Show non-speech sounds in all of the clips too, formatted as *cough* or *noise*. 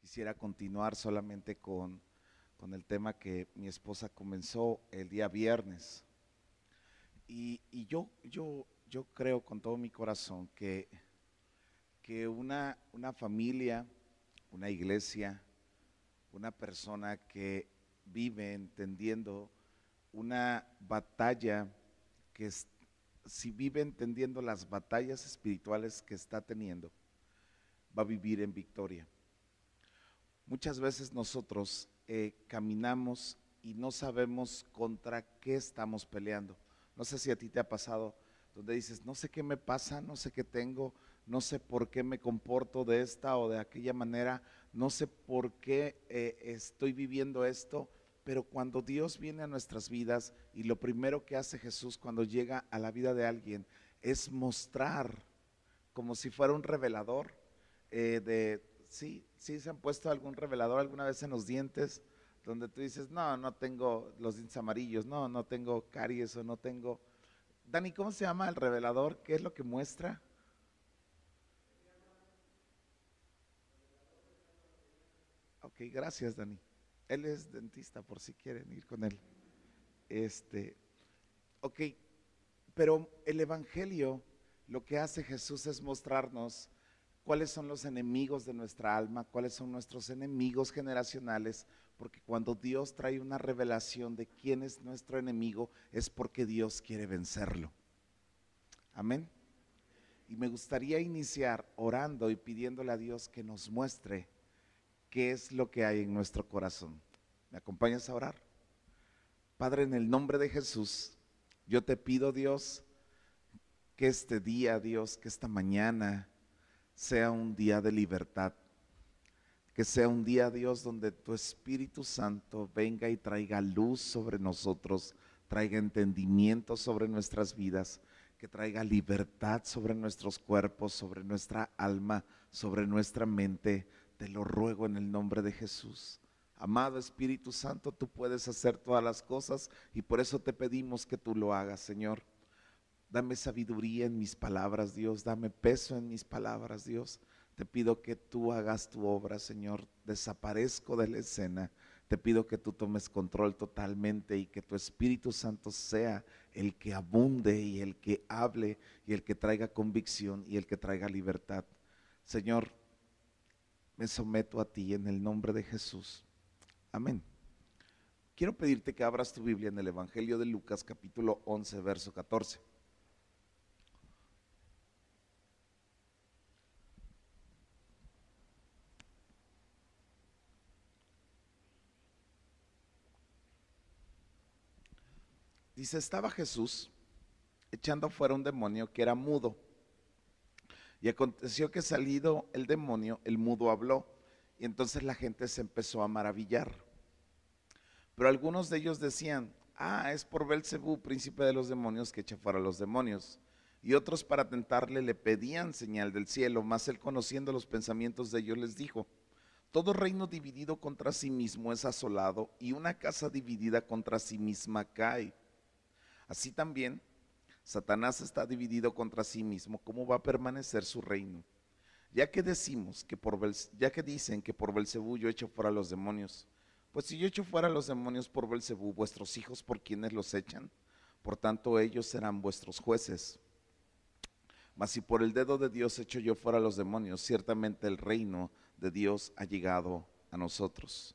Quisiera continuar solamente con, con el tema que mi esposa comenzó el día viernes. Y, yo, yo, yo creo con todo mi corazón que, que una, una familia, una iglesia, una persona que vive entendiendo una batalla que es- si vive entendiendo las batallas espirituales que está teniendo, va a vivir en victoria. Muchas veces nosotros eh, caminamos y no sabemos contra qué estamos peleando. No sé si a ti te ha pasado, donde dices, no sé qué me pasa, no sé qué tengo, no sé por qué me comporto de esta o de aquella manera, no sé por qué eh, estoy viviendo esto, pero cuando Dios viene a nuestras vidas y lo primero que hace Jesús cuando llega a la vida de alguien es mostrar como si fuera un revelador eh, de, sí, sí se han puesto algún revelador alguna vez en los dientes, donde tú dices, no, no tengo los dientes amarillos, no, no tengo caries o no tengo... Dani, ¿cómo se llama el revelador? ¿Qué es lo que muestra? Ok, gracias, Dani. Él es dentista, por si quieren ir con él. Este, ok, pero el Evangelio, lo que hace Jesús es mostrarnos cuáles son los enemigos de nuestra alma, cuáles son nuestros enemigos generacionales, porque cuando Dios trae una revelación de quién es nuestro enemigo, es porque Dios quiere vencerlo. Amén. Y me gustaría iniciar orando y pidiéndole a Dios que nos muestre qué es lo que hay en nuestro corazón. ¿Me acompañas a orar? Padre, en el nombre de Jesús, yo te pido, Dios, que este día, Dios, que esta mañana sea un día de libertad. Que sea un día, Dios, donde tu Espíritu Santo venga y traiga luz sobre nosotros, traiga entendimiento sobre nuestras vidas, que traiga libertad sobre nuestros cuerpos, sobre nuestra alma, sobre nuestra mente. Te lo ruego en el nombre de Jesús. Amado Espíritu Santo, tú puedes hacer todas las cosas y por eso te pedimos que tú lo hagas, Señor. Dame sabiduría en mis palabras, Dios. Dame peso en mis palabras, Dios. Te pido que tú hagas tu obra, Señor. Desaparezco de la escena. Te pido que tú tomes control totalmente y que tu Espíritu Santo sea el que abunde y el que hable y el que traiga convicción y el que traiga libertad. Señor, me someto a ti en el nombre de Jesús. Amén. Quiero pedirte que abras tu Biblia en el Evangelio de Lucas capítulo 11, verso 14. Dice, estaba Jesús echando fuera un demonio que era mudo. Y aconteció que salido el demonio, el mudo habló. Y entonces la gente se empezó a maravillar. Pero algunos de ellos decían, ah, es por Belcebú, príncipe de los demonios, que echa fuera a los demonios. Y otros para tentarle le pedían señal del cielo, mas él conociendo los pensamientos de ellos les dijo, todo reino dividido contra sí mismo es asolado y una casa dividida contra sí misma cae. Así también, Satanás está dividido contra sí mismo, ¿cómo va a permanecer su reino? Ya que decimos que por ya que dicen que por Belcebú yo echo fuera los demonios, pues si yo echo fuera a los demonios por Belcebú, vuestros hijos por quienes los echan, por tanto ellos serán vuestros jueces. Mas si por el dedo de Dios echo yo fuera a los demonios, ciertamente el reino de Dios ha llegado a nosotros.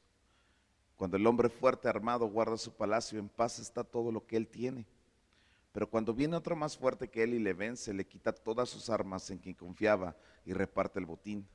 Cuando el hombre fuerte armado guarda su palacio, en paz está todo lo que él tiene. Pero cuando viene otro más fuerte que él y le vence, le quita todas sus armas en quien confiaba y reparte el botín.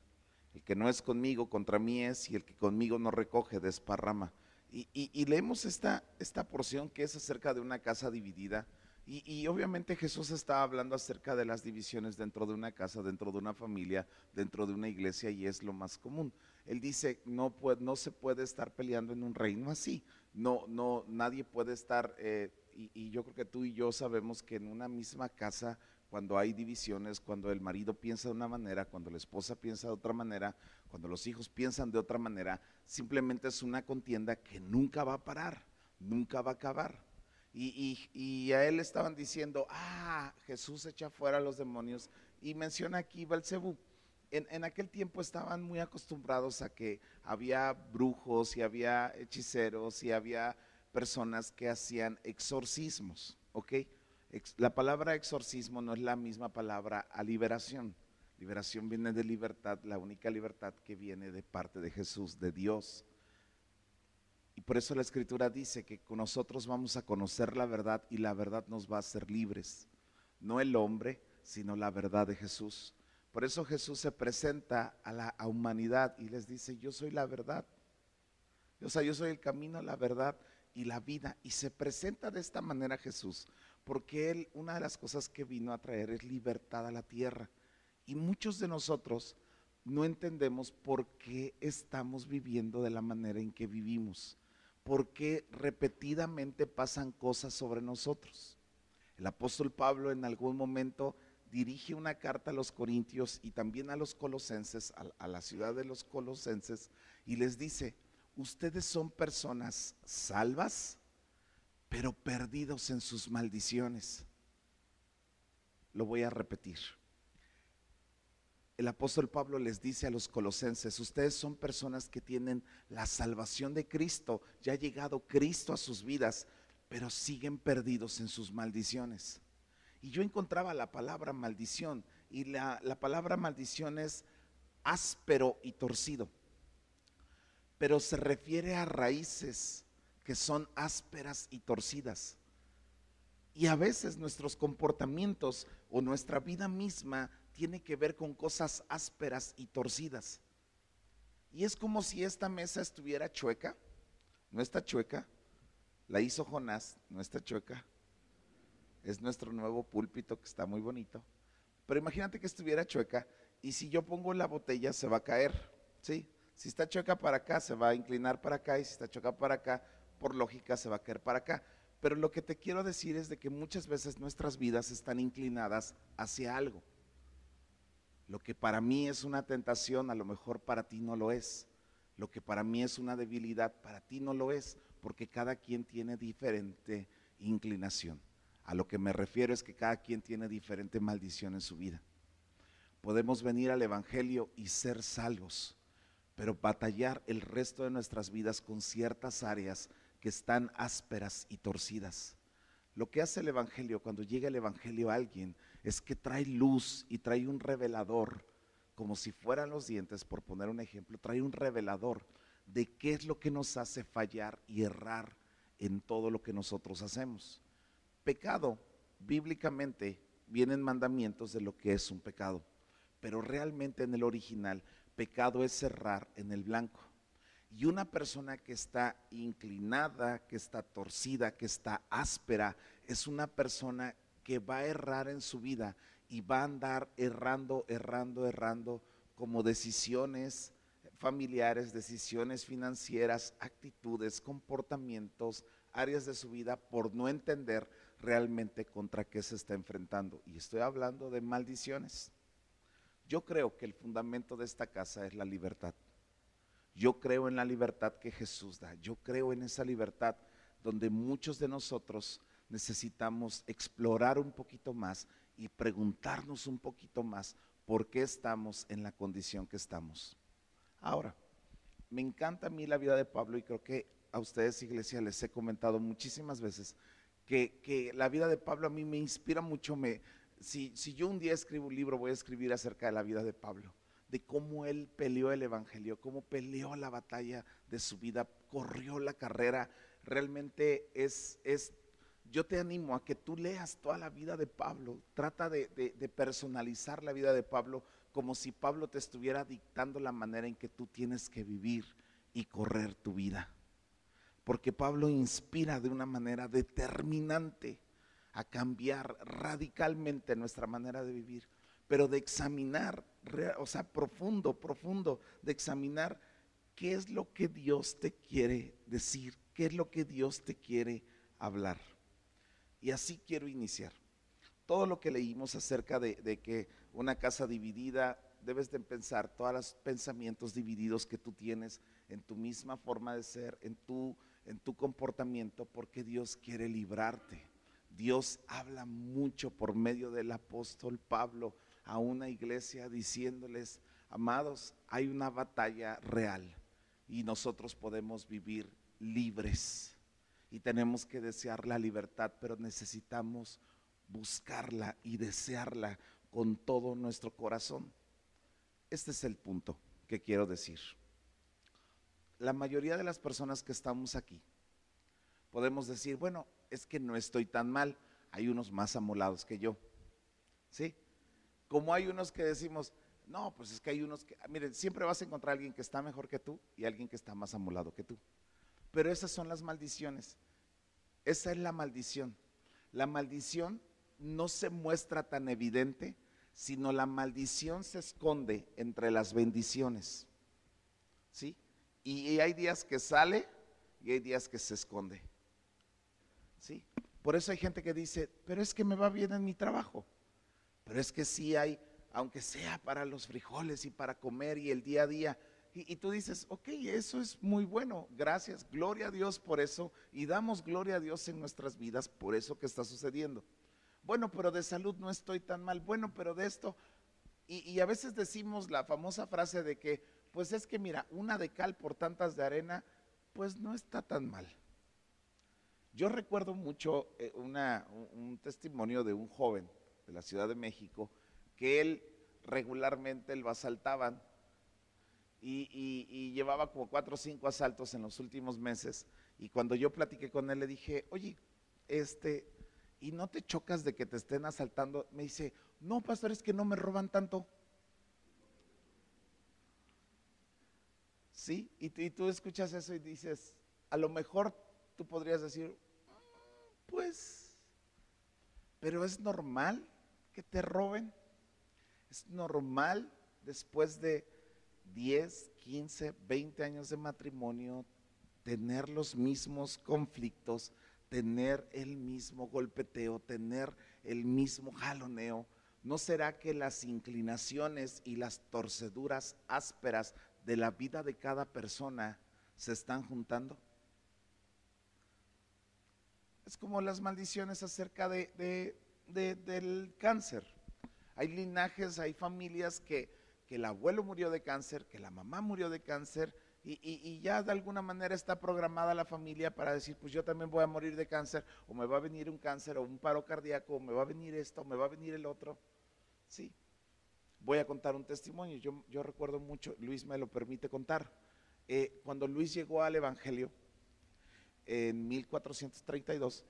El que no es conmigo, contra mí es, y el que conmigo no recoge, desparrama. Y, y- y leemos esta, esta porción que es acerca de una casa dividida. Y, obviamente Jesús está hablando acerca de las divisiones dentro de una casa, dentro de una familia, dentro de una iglesia, y es lo más común. Él dice, no, puede, no se puede estar peleando en un reino así. No, no, nadie puede estar, eh, y, y yo creo que tú y yo sabemos que en una misma casa, cuando hay divisiones, cuando el marido piensa de una manera, cuando la esposa piensa de otra manera, cuando los hijos piensan de otra manera, simplemente es una contienda que nunca va a parar, nunca va a acabar. Y, a él estaban diciendo, ah, Jesús echa fuera a los demonios. Y menciona aquí Belcebú. En, en, aquel tiempo estaban muy acostumbrados a que había brujos y había hechiceros y había personas que hacían exorcismos, ¿ok? La palabra exorcismo no es la misma palabra a liberación. Liberación viene de libertad, la única libertad que viene de parte de Jesús, de Dios. Y por eso la escritura dice que con nosotros vamos a conocer la verdad y la verdad nos va a hacer libres. No el hombre, sino la verdad de Jesús. Por eso Jesús se presenta a la humanidad y les dice, yo soy la verdad. O sea, yo soy el camino, la verdad y la vida. Y se presenta de esta manera Jesús, porque Él, una de las cosas que vino a traer es libertad a la tierra. Y muchos de nosotros no entendemos por qué estamos viviendo de la manera en que vivimos porque repetidamente pasan cosas sobre nosotros. El apóstol Pablo en algún momento dirige una carta a los corintios y también a los colosenses, a, la ciudad de los colosenses, y les dice, ustedes son personas salvas, pero perdidos en sus maldiciones. Lo voy a repetir el apóstol Pablo les dice a los colosenses, ustedes son personas que tienen la salvación de Cristo, ya ha llegado Cristo a sus vidas, pero siguen perdidos en sus maldiciones. Y yo encontraba la palabra maldición, y la, la palabra maldición es áspero y torcido, pero se refiere a raíces que son ásperas y torcidas. Y a veces nuestros comportamientos o nuestra vida misma tiene que ver con cosas ásperas y torcidas. Y es como si esta mesa estuviera chueca. No está chueca. La hizo Jonás, no está chueca. Es nuestro nuevo púlpito que está muy bonito. Pero imagínate que estuviera chueca y si yo pongo la botella se va a caer. ¿sí? Si está chueca para acá, se va a inclinar para acá y si está chueca para acá, por lógica se va a caer para acá. Pero lo que te quiero decir es de que muchas veces nuestras vidas están inclinadas hacia algo. Lo que para mí es una tentación, a lo mejor para ti no lo es. Lo que para mí es una debilidad, para ti no lo es, porque cada quien tiene diferente inclinación. A lo que me refiero es que cada quien tiene diferente maldición en su vida. Podemos venir al Evangelio y ser salvos, pero batallar el resto de nuestras vidas con ciertas áreas que están ásperas y torcidas. Lo que hace el Evangelio, cuando llega el Evangelio a alguien, es que trae luz y trae un revelador, como si fueran los dientes, por poner un ejemplo, trae un revelador de qué es lo que nos hace fallar y errar en todo lo que nosotros hacemos. Pecado, bíblicamente, vienen mandamientos de lo que es un pecado, pero realmente en el original, pecado es errar en el blanco. Y una persona que está inclinada, que está torcida, que está áspera, es una persona que va a errar en su vida y va a andar errando, errando, errando como decisiones familiares, decisiones financieras, actitudes, comportamientos, áreas de su vida por no entender realmente contra qué se está enfrentando. Y estoy hablando de maldiciones. Yo creo que el fundamento de esta casa es la libertad. Yo creo en la libertad que Jesús da. Yo creo en esa libertad donde muchos de nosotros necesitamos explorar un poquito más y preguntarnos un poquito más por qué estamos en la condición que estamos. Ahora, me encanta a mí la vida de Pablo y creo que a ustedes, iglesia, les he comentado muchísimas veces que, la vida de Pablo a mí me inspira mucho. Me, si, yo un día escribo un libro, voy a escribir acerca de la vida de Pablo, de cómo él peleó el Evangelio, cómo peleó la batalla de su vida, corrió la carrera. Realmente es, es yo te animo a que tú leas toda la vida de Pablo. Trata de, personalizar la vida de Pablo como si Pablo te estuviera dictando la manera en que tú tienes que vivir y correr tu vida. Porque Pablo inspira de una manera determinante a cambiar radicalmente nuestra manera de vivir, pero de examinar, o sea, profundo, profundo, de examinar qué es lo que Dios te quiere decir, qué es lo que Dios te quiere hablar. Y así quiero iniciar. Todo lo que leímos acerca de, que una casa dividida, debes de pensar todos los pensamientos divididos que tú tienes en tu misma forma de ser, en tu, en tu comportamiento porque Dios quiere librarte. Dios habla mucho por medio del apóstol Pablo a una iglesia diciéndoles, amados, hay una batalla real y nosotros podemos vivir libres y tenemos que desear la libertad, pero necesitamos buscarla y desearla con todo nuestro corazón. Este es el punto que quiero decir. La mayoría de las personas que estamos aquí podemos decir, bueno, es que no estoy tan mal, hay unos más amolados que yo. ¿Sí? Como hay unos que decimos, no, pues es que hay unos que, miren, siempre vas a encontrar a alguien que está mejor que tú y alguien que está más amolado que tú. Pero esas son las maldiciones. Esa es la maldición. La maldición no se muestra tan evidente, sino la maldición se esconde entre las bendiciones. ¿Sí? Y, hay días que sale y hay días que se esconde. ¿Sí? Por eso hay gente que dice, pero es que me va bien en mi trabajo. Pero es que sí hay, aunque sea para los frijoles y para comer y el día a día, y, tú dices, ok, eso es muy bueno, gracias, gloria a Dios por eso, y damos gloria a Dios en nuestras vidas por eso que está sucediendo. Bueno, pero de salud no estoy tan mal, bueno, pero de esto, y, y a veces decimos la famosa frase de que, pues es que mira, una de cal por tantas de arena, pues no está tan mal. Yo recuerdo mucho eh, una, un testimonio de un joven de la Ciudad de México que él regularmente lo asaltaban y, llevaba como cuatro o cinco asaltos en los últimos meses. Y cuando yo platiqué con él, le dije, oye, este, ¿y no te chocas de que te estén asaltando? Me dice, no, pastor, es que no me roban tanto. ¿Sí? Y, y tú escuchas eso y dices, a lo mejor tú podrías decir, pues, pero es normal que te roben. Es normal después de 10, 15, 20 años de matrimonio, tener los mismos conflictos, tener el mismo golpeteo, tener el mismo jaloneo, ¿no será que las inclinaciones y las torceduras ásperas de la vida de cada persona se están juntando? Es como las maldiciones acerca de, del cáncer. Hay linajes, hay familias que que el abuelo murió de cáncer, que la mamá murió de cáncer y, ya de alguna manera está programada la familia para decir, pues yo también voy a morir de cáncer o me va a venir un cáncer o un paro cardíaco o me va a venir esto o me va a venir el otro. Sí. Voy a contar un testimonio. Yo, yo recuerdo mucho, Luis me lo permite contar. Eh, cuando Luis llegó al Evangelio en 1432,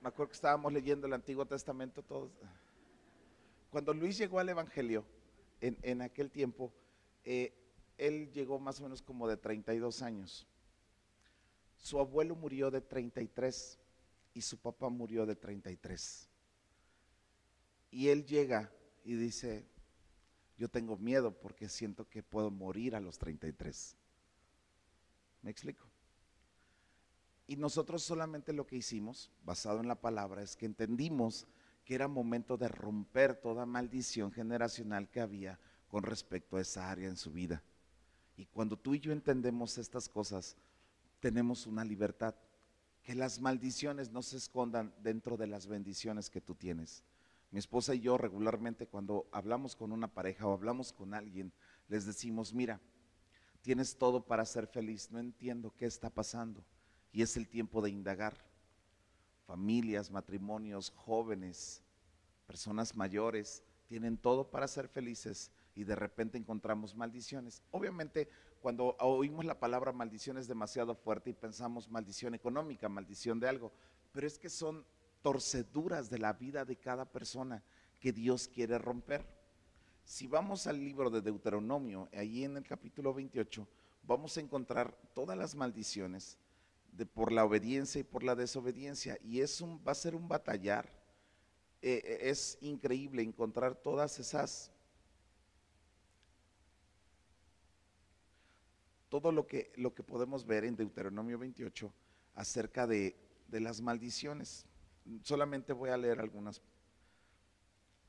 me acuerdo que estábamos leyendo el Antiguo Testamento todos cuando Luis llegó al Evangelio, en, aquel tiempo, eh, él llegó más o menos como de 32 años. Su abuelo murió de 33 y su papá murió de 33. Y él llega y dice, yo tengo miedo porque siento que puedo morir a los 33. ¿Me explico? Y nosotros solamente lo que hicimos, basado en la palabra, es que entendimos que era momento de romper toda maldición generacional que había con respecto a esa área en su vida. Y cuando tú y yo entendemos estas cosas, tenemos una libertad. Que las maldiciones no se escondan dentro de las bendiciones que tú tienes. Mi esposa y yo regularmente cuando hablamos con una pareja o hablamos con alguien, les decimos, mira, tienes todo para ser feliz, no entiendo qué está pasando. Y es el tiempo de indagar familias, matrimonios, jóvenes, personas mayores, tienen todo para ser felices y de repente encontramos maldiciones. Obviamente, cuando oímos la palabra maldición es demasiado fuerte y pensamos maldición económica, maldición de algo, pero es que son torceduras de la vida de cada persona que Dios quiere romper. Si vamos al libro de Deuteronomio, ahí en el capítulo 28, vamos a encontrar todas las maldiciones de, por la obediencia y por la desobediencia. Y es un, va a ser un batallar. Eh, eh, es increíble encontrar todas esas, todo lo que, lo que podemos ver en Deuteronomio 28 acerca de, de las maldiciones. Solamente voy a leer algunas.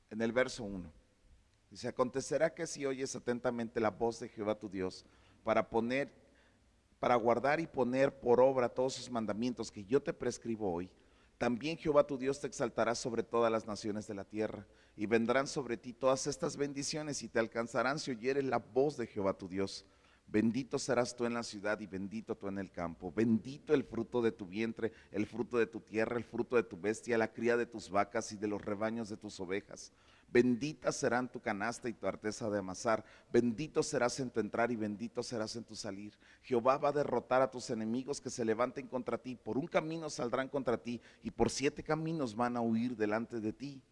En el verso 1. Dice, acontecerá que si oyes atentamente la voz de Jehová tu Dios para poner para guardar y poner por obra todos sus mandamientos que yo te prescribo hoy, también Jehová tu Dios te exaltará sobre todas las naciones de la tierra, y vendrán sobre ti todas estas bendiciones y te alcanzarán si oyeres la voz de Jehová tu Dios. Bendito serás tú en la ciudad y bendito tú en el campo. Bendito el fruto de tu vientre, el fruto de tu tierra, el fruto de tu bestia, la cría de tus vacas y de los rebaños de tus ovejas. Bendita serán tu canasta y tu arteza de amasar. Bendito serás en tu entrar y bendito serás en tu salir. Jehová va a derrotar a tus enemigos que se levanten contra ti. Por un camino saldrán contra ti y por siete caminos van a huir delante de ti.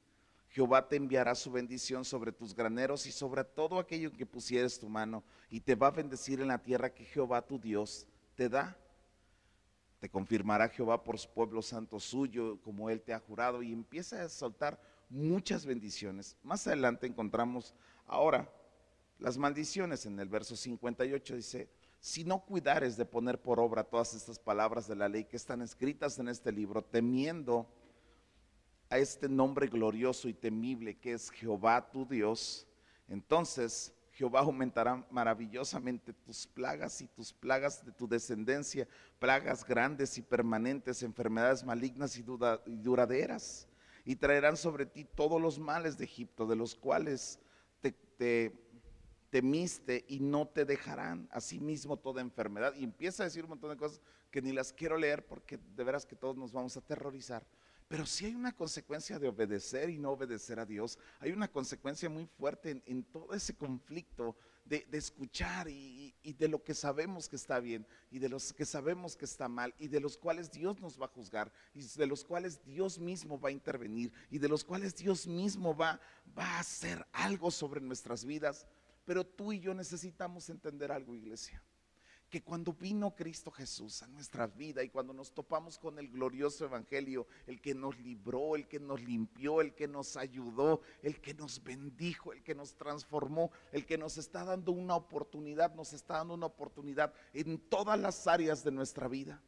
Jehová te enviará su bendición sobre tus graneros y sobre todo aquello en que pusieres tu mano y te va a bendecir en la tierra que Jehová tu Dios te da. Te confirmará Jehová por su pueblo santo suyo, como él te ha jurado, y empieza a soltar muchas bendiciones. Más adelante encontramos ahora las maldiciones en el verso 58 dice, si no cuidares de poner por obra todas estas palabras de la ley que están escritas en este libro, temiendo a este nombre glorioso y temible que es Jehová tu Dios, entonces Jehová aumentará maravillosamente tus plagas y tus plagas de tu descendencia, plagas grandes y permanentes, enfermedades malignas y, duraderas y traerán sobre ti todos los males de Egipto, de los cuales te, temiste y no te dejarán. Asimismo toda enfermedad. Y empieza a decir un montón de cosas que ni las quiero leer porque de veras que todos nos vamos a aterrorizar. Pero sí hay una consecuencia de obedecer y no obedecer a Dios. Hay una consecuencia muy fuerte en todo ese conflicto de, escuchar y, de lo que sabemos que está bien y de los que sabemos que está mal y de los cuales Dios nos va a juzgar y de los cuales Dios mismo va a intervenir y de los cuales Dios mismo va, va a hacer algo sobre nuestras vidas. Pero tú y yo necesitamos entender algo, iglesia que cuando vino Cristo Jesús a nuestra vida y cuando nos topamos con el glorioso Evangelio, el que nos libró, el que nos limpió, el que nos ayudó, el que nos bendijo, el que nos transformó, el que nos está dando una oportunidad, nos está dando una oportunidad en todas las áreas de nuestra vida.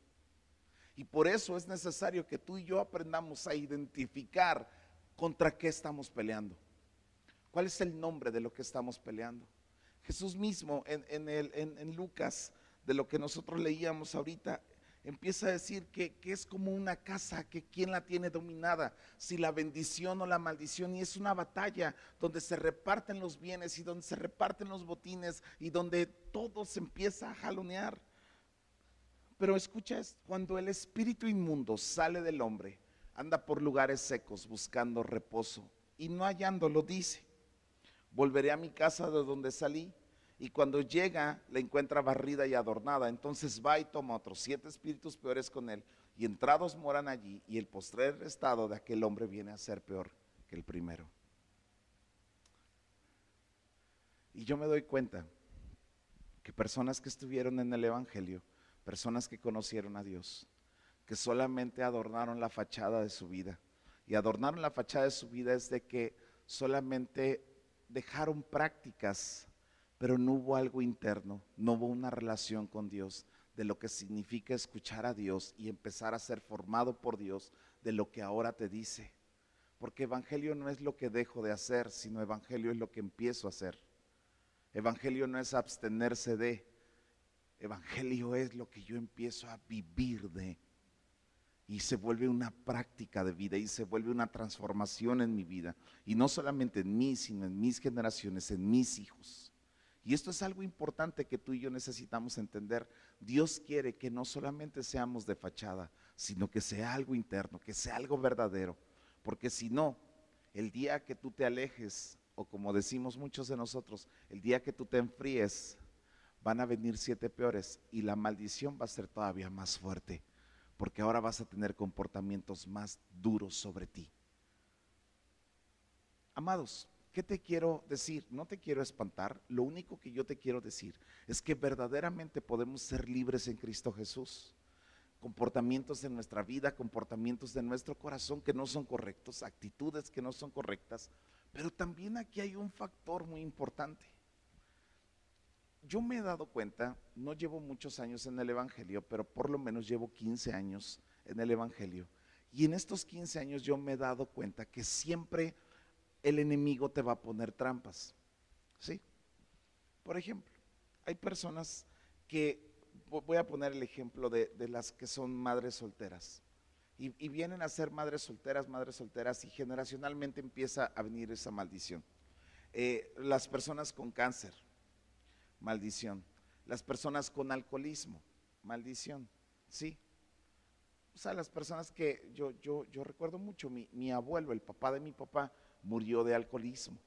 Y por eso es necesario que tú y yo aprendamos a identificar contra qué estamos peleando. ¿Cuál es el nombre de lo que estamos peleando? Jesús mismo en, el, en Lucas de lo que nosotros leíamos ahorita, empieza a decir que, es como una casa, que quién la tiene dominada, si la bendición o la maldición, y es una batalla donde se reparten los bienes y donde se reparten los botines y donde todo se empieza a jalonear. Pero escucha, cuando el espíritu inmundo sale del hombre, anda por lugares secos buscando reposo y no hallándolo, dice, volveré a mi casa de donde salí y cuando llega la encuentra barrida y adornada. Entonces va y toma otros siete espíritus peores con él y entrados moran allí y el postrer estado de aquel hombre viene a ser peor que el primero. Y yo me doy cuenta que personas que estuvieron en el Evangelio, personas que conocieron a Dios, que solamente adornaron la fachada de su vida. Y adornaron la fachada de su vida es de que solamente dejaron prácticas pero no hubo algo interno, no hubo una relación con Dios de lo que significa escuchar a Dios y empezar a ser formado por Dios de lo que ahora te dice. Porque evangelio no es lo que dejo de hacer, sino evangelio es lo que empiezo a hacer. Evangelio no es abstenerse de, evangelio es lo que yo empiezo a vivir de. Y se vuelve una práctica de vida y se vuelve una transformación en mi vida. Y no solamente en mí, sino en mis generaciones, en mis hijos. Y esto es algo importante que tú y yo necesitamos entender. Dios quiere que no solamente seamos de fachada, sino que sea algo interno, que sea algo verdadero. Porque si no, el día que tú te alejes, o como decimos muchos de nosotros, el día que tú te enfríes, van a venir siete peores y la maldición va a ser todavía más fuerte, porque ahora vas a tener comportamientos más duros sobre ti. Amados, ¿Qué te quiero decir? No te quiero espantar. Lo único que yo te quiero decir es que verdaderamente podemos ser libres en Cristo Jesús. Comportamientos de nuestra vida, comportamientos de nuestro corazón que no son correctos, actitudes que no son correctas. Pero también aquí hay un factor muy importante. Yo me he dado cuenta, no llevo muchos años en el Evangelio, pero por lo menos llevo 15 años en el Evangelio. Y en estos 15 años yo me he dado cuenta que siempre el enemigo te va a poner trampas. ¿Sí? Por ejemplo, hay personas que voy a poner el ejemplo de, las que son madres solteras. Y, vienen a ser madres solteras, madres solteras, y generacionalmente empieza a venir esa maldición. Eh, las personas con cáncer, maldición. Las personas con alcoholismo, maldición. Sí. O sea, las personas que yo, yo, yo recuerdo mucho, mi, mi abuelo, el papá de mi papá, murió de alcoholismo.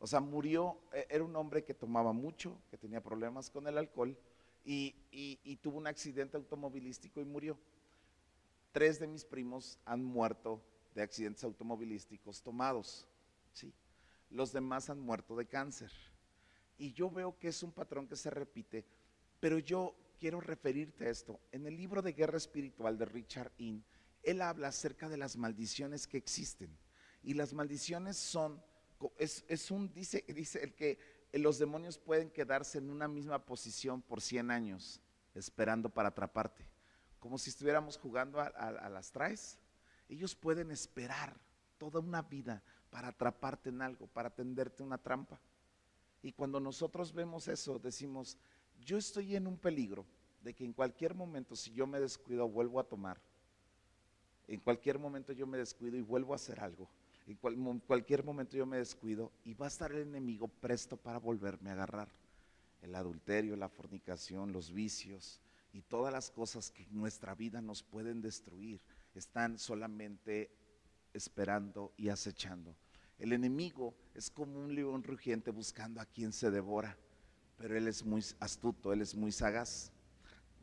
O sea, murió, e, era un hombre que tomaba mucho, que tenía problemas con el alcohol y, tuvo un accidente automovilístico y murió. Tres de mis primos han muerto de accidentes automovilísticos tomados. ¿sí? Los demás han muerto de cáncer. Y yo veo que es un patrón que se repite, pero yo quiero referirte a esto. En el libro de Guerra Espiritual de Richard Inn, él habla acerca de las maldiciones que existen. Y las maldiciones son, es, es un, dice, dice el que los demonios pueden quedarse en una misma posición por 100 años, esperando para atraparte. Como si estuviéramos jugando a, las traes. Ellos pueden esperar toda una vida para atraparte en algo, para tenderte una trampa. Y cuando nosotros vemos eso, decimos, yo estoy en un peligro de que en cualquier momento, si yo me descuido, vuelvo a tomar. En cualquier momento yo me descuido y vuelvo a hacer algo en cualquier momento yo me descuido y va a estar el enemigo presto para volverme a agarrar. El adulterio, la fornicación, los vicios y todas las cosas que en nuestra vida nos pueden destruir están solamente esperando y acechando. El enemigo es como un león rugiente buscando a quien se devora, pero él es muy astuto, él es muy sagaz.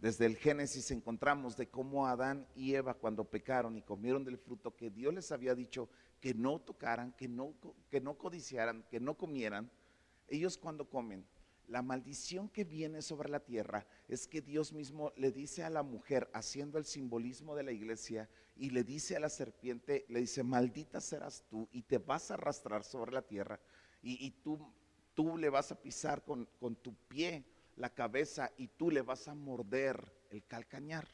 Desde el Génesis encontramos de cómo Adán y Eva cuando pecaron y comieron del fruto que Dios les había dicho que no tocaran, que no, que no codiciaran, que no comieran, ellos cuando comen, la maldición que viene sobre la tierra es que Dios mismo le dice a la mujer, haciendo el simbolismo de la iglesia, y le dice a la serpiente, le dice, maldita serás tú y te vas a arrastrar sobre la tierra y, tú, tú le vas a pisar con, con tu pie la cabeza y tú le vas a morder el calcañar.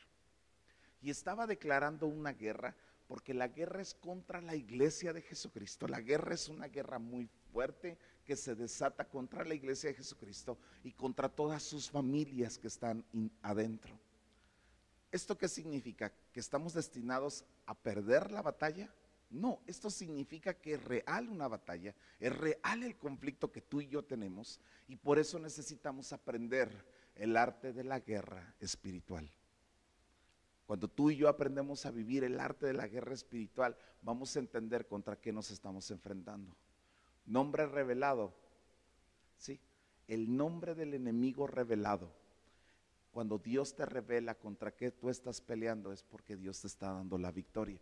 Y estaba declarando una guerra porque la guerra es contra la iglesia de Jesucristo. La guerra es una guerra muy fuerte que se desata contra la iglesia de Jesucristo y contra todas sus familias que están adentro. ¿Esto qué significa? ¿Que estamos destinados a perder la batalla? No, esto significa que es real una batalla, es real el conflicto que tú y yo tenemos y por eso necesitamos aprender el arte de la guerra espiritual. Cuando tú y yo aprendemos a vivir el arte de la guerra espiritual, vamos a entender contra qué nos estamos enfrentando. Nombre revelado. Sí, el nombre del enemigo revelado. Cuando Dios te revela contra qué tú estás peleando es porque Dios te está dando la victoria.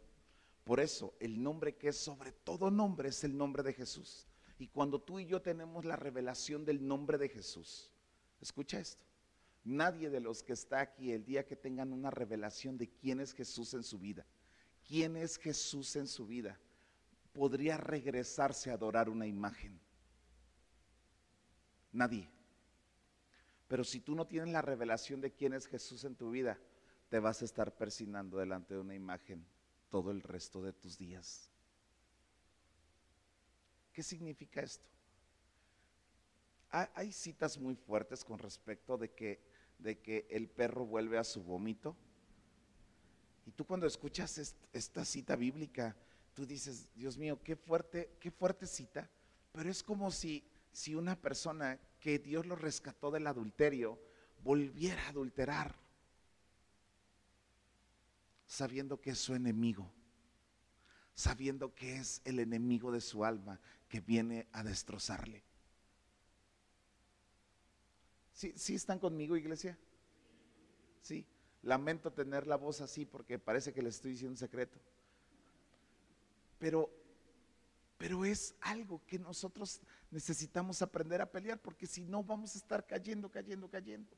Por eso, el nombre que es sobre todo nombre es el nombre de Jesús. Y cuando tú y yo tenemos la revelación del nombre de Jesús, escucha esto. Nadie de los que está aquí el día que tengan una revelación de quién es Jesús en su vida, quién es Jesús en su vida, podría regresarse a adorar una imagen. Nadie. Pero si tú no tienes la revelación de quién es Jesús en tu vida, te vas a estar persinando delante de una imagen todo el resto de tus días. ¿Qué significa esto? Hay citas muy fuertes con respecto de que de que el perro vuelve a su vómito. Y tú cuando escuchas esta cita bíblica, tú dices, Dios mío, qué fuerte, qué fuerte cita, pero es como si, si una persona que Dios lo rescató del adulterio volviera a adulterar, sabiendo que es su enemigo, sabiendo que es el enemigo de su alma que viene a destrozarle. ¿Sí, están conmigo, iglesia? Sí. Lamento tener la voz así porque parece que les estoy diciendo un secreto. Pero, pero es algo que nosotros necesitamos aprender a pelear porque si no vamos a estar cayendo, cayendo, cayendo.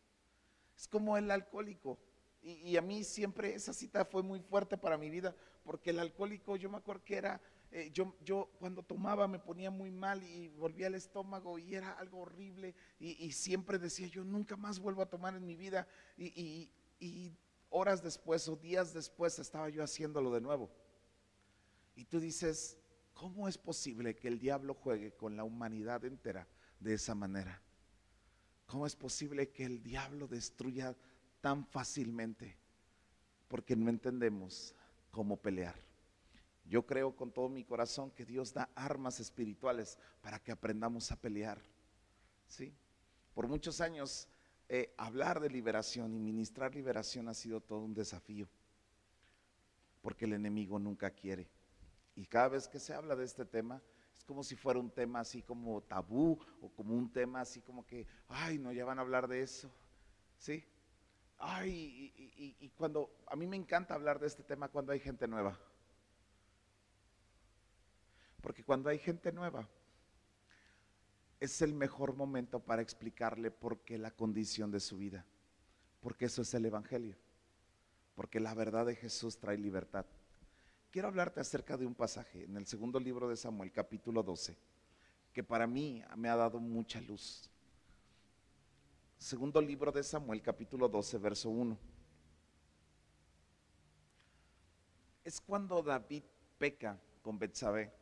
Es como el alcohólico. Y, y, a mí siempre esa cita fue muy fuerte para mi vida porque el alcohólico yo me acuerdo que era eh, yo, yo cuando tomaba me ponía muy mal y volvía al estómago y era algo horrible y, siempre decía yo nunca más vuelvo a tomar en mi vida y, y horas después o días después estaba yo haciéndolo de nuevo. Y tú dices, ¿cómo es posible que el diablo juegue con la humanidad entera de esa manera? ¿Cómo es posible que el diablo destruya tan fácilmente porque no entendemos cómo pelear. Yo creo con todo mi corazón que Dios da armas espirituales para que aprendamos a pelear. ¿Sí? Por muchos años eh, hablar de liberación y ministrar liberación ha sido todo un desafío, porque el enemigo nunca quiere. Y cada vez que se habla de este tema, es como si fuera un tema así como tabú o como un tema así como que, ay, no, ya van a hablar de eso. ¿Sí? Ay, y, cuando, a mí me encanta hablar de este tema cuando hay gente nueva. Porque cuando hay gente nueva, es el mejor momento para explicarle por qué la condición de su vida. Porque eso es el Evangelio. Porque la verdad de Jesús trae libertad. Quiero hablarte acerca de un pasaje en el segundo libro de Samuel, capítulo 12, que para mí me ha dado mucha luz. Segundo libro de Samuel, capítulo 12, verso 1. Es cuando David peca con Betsabé.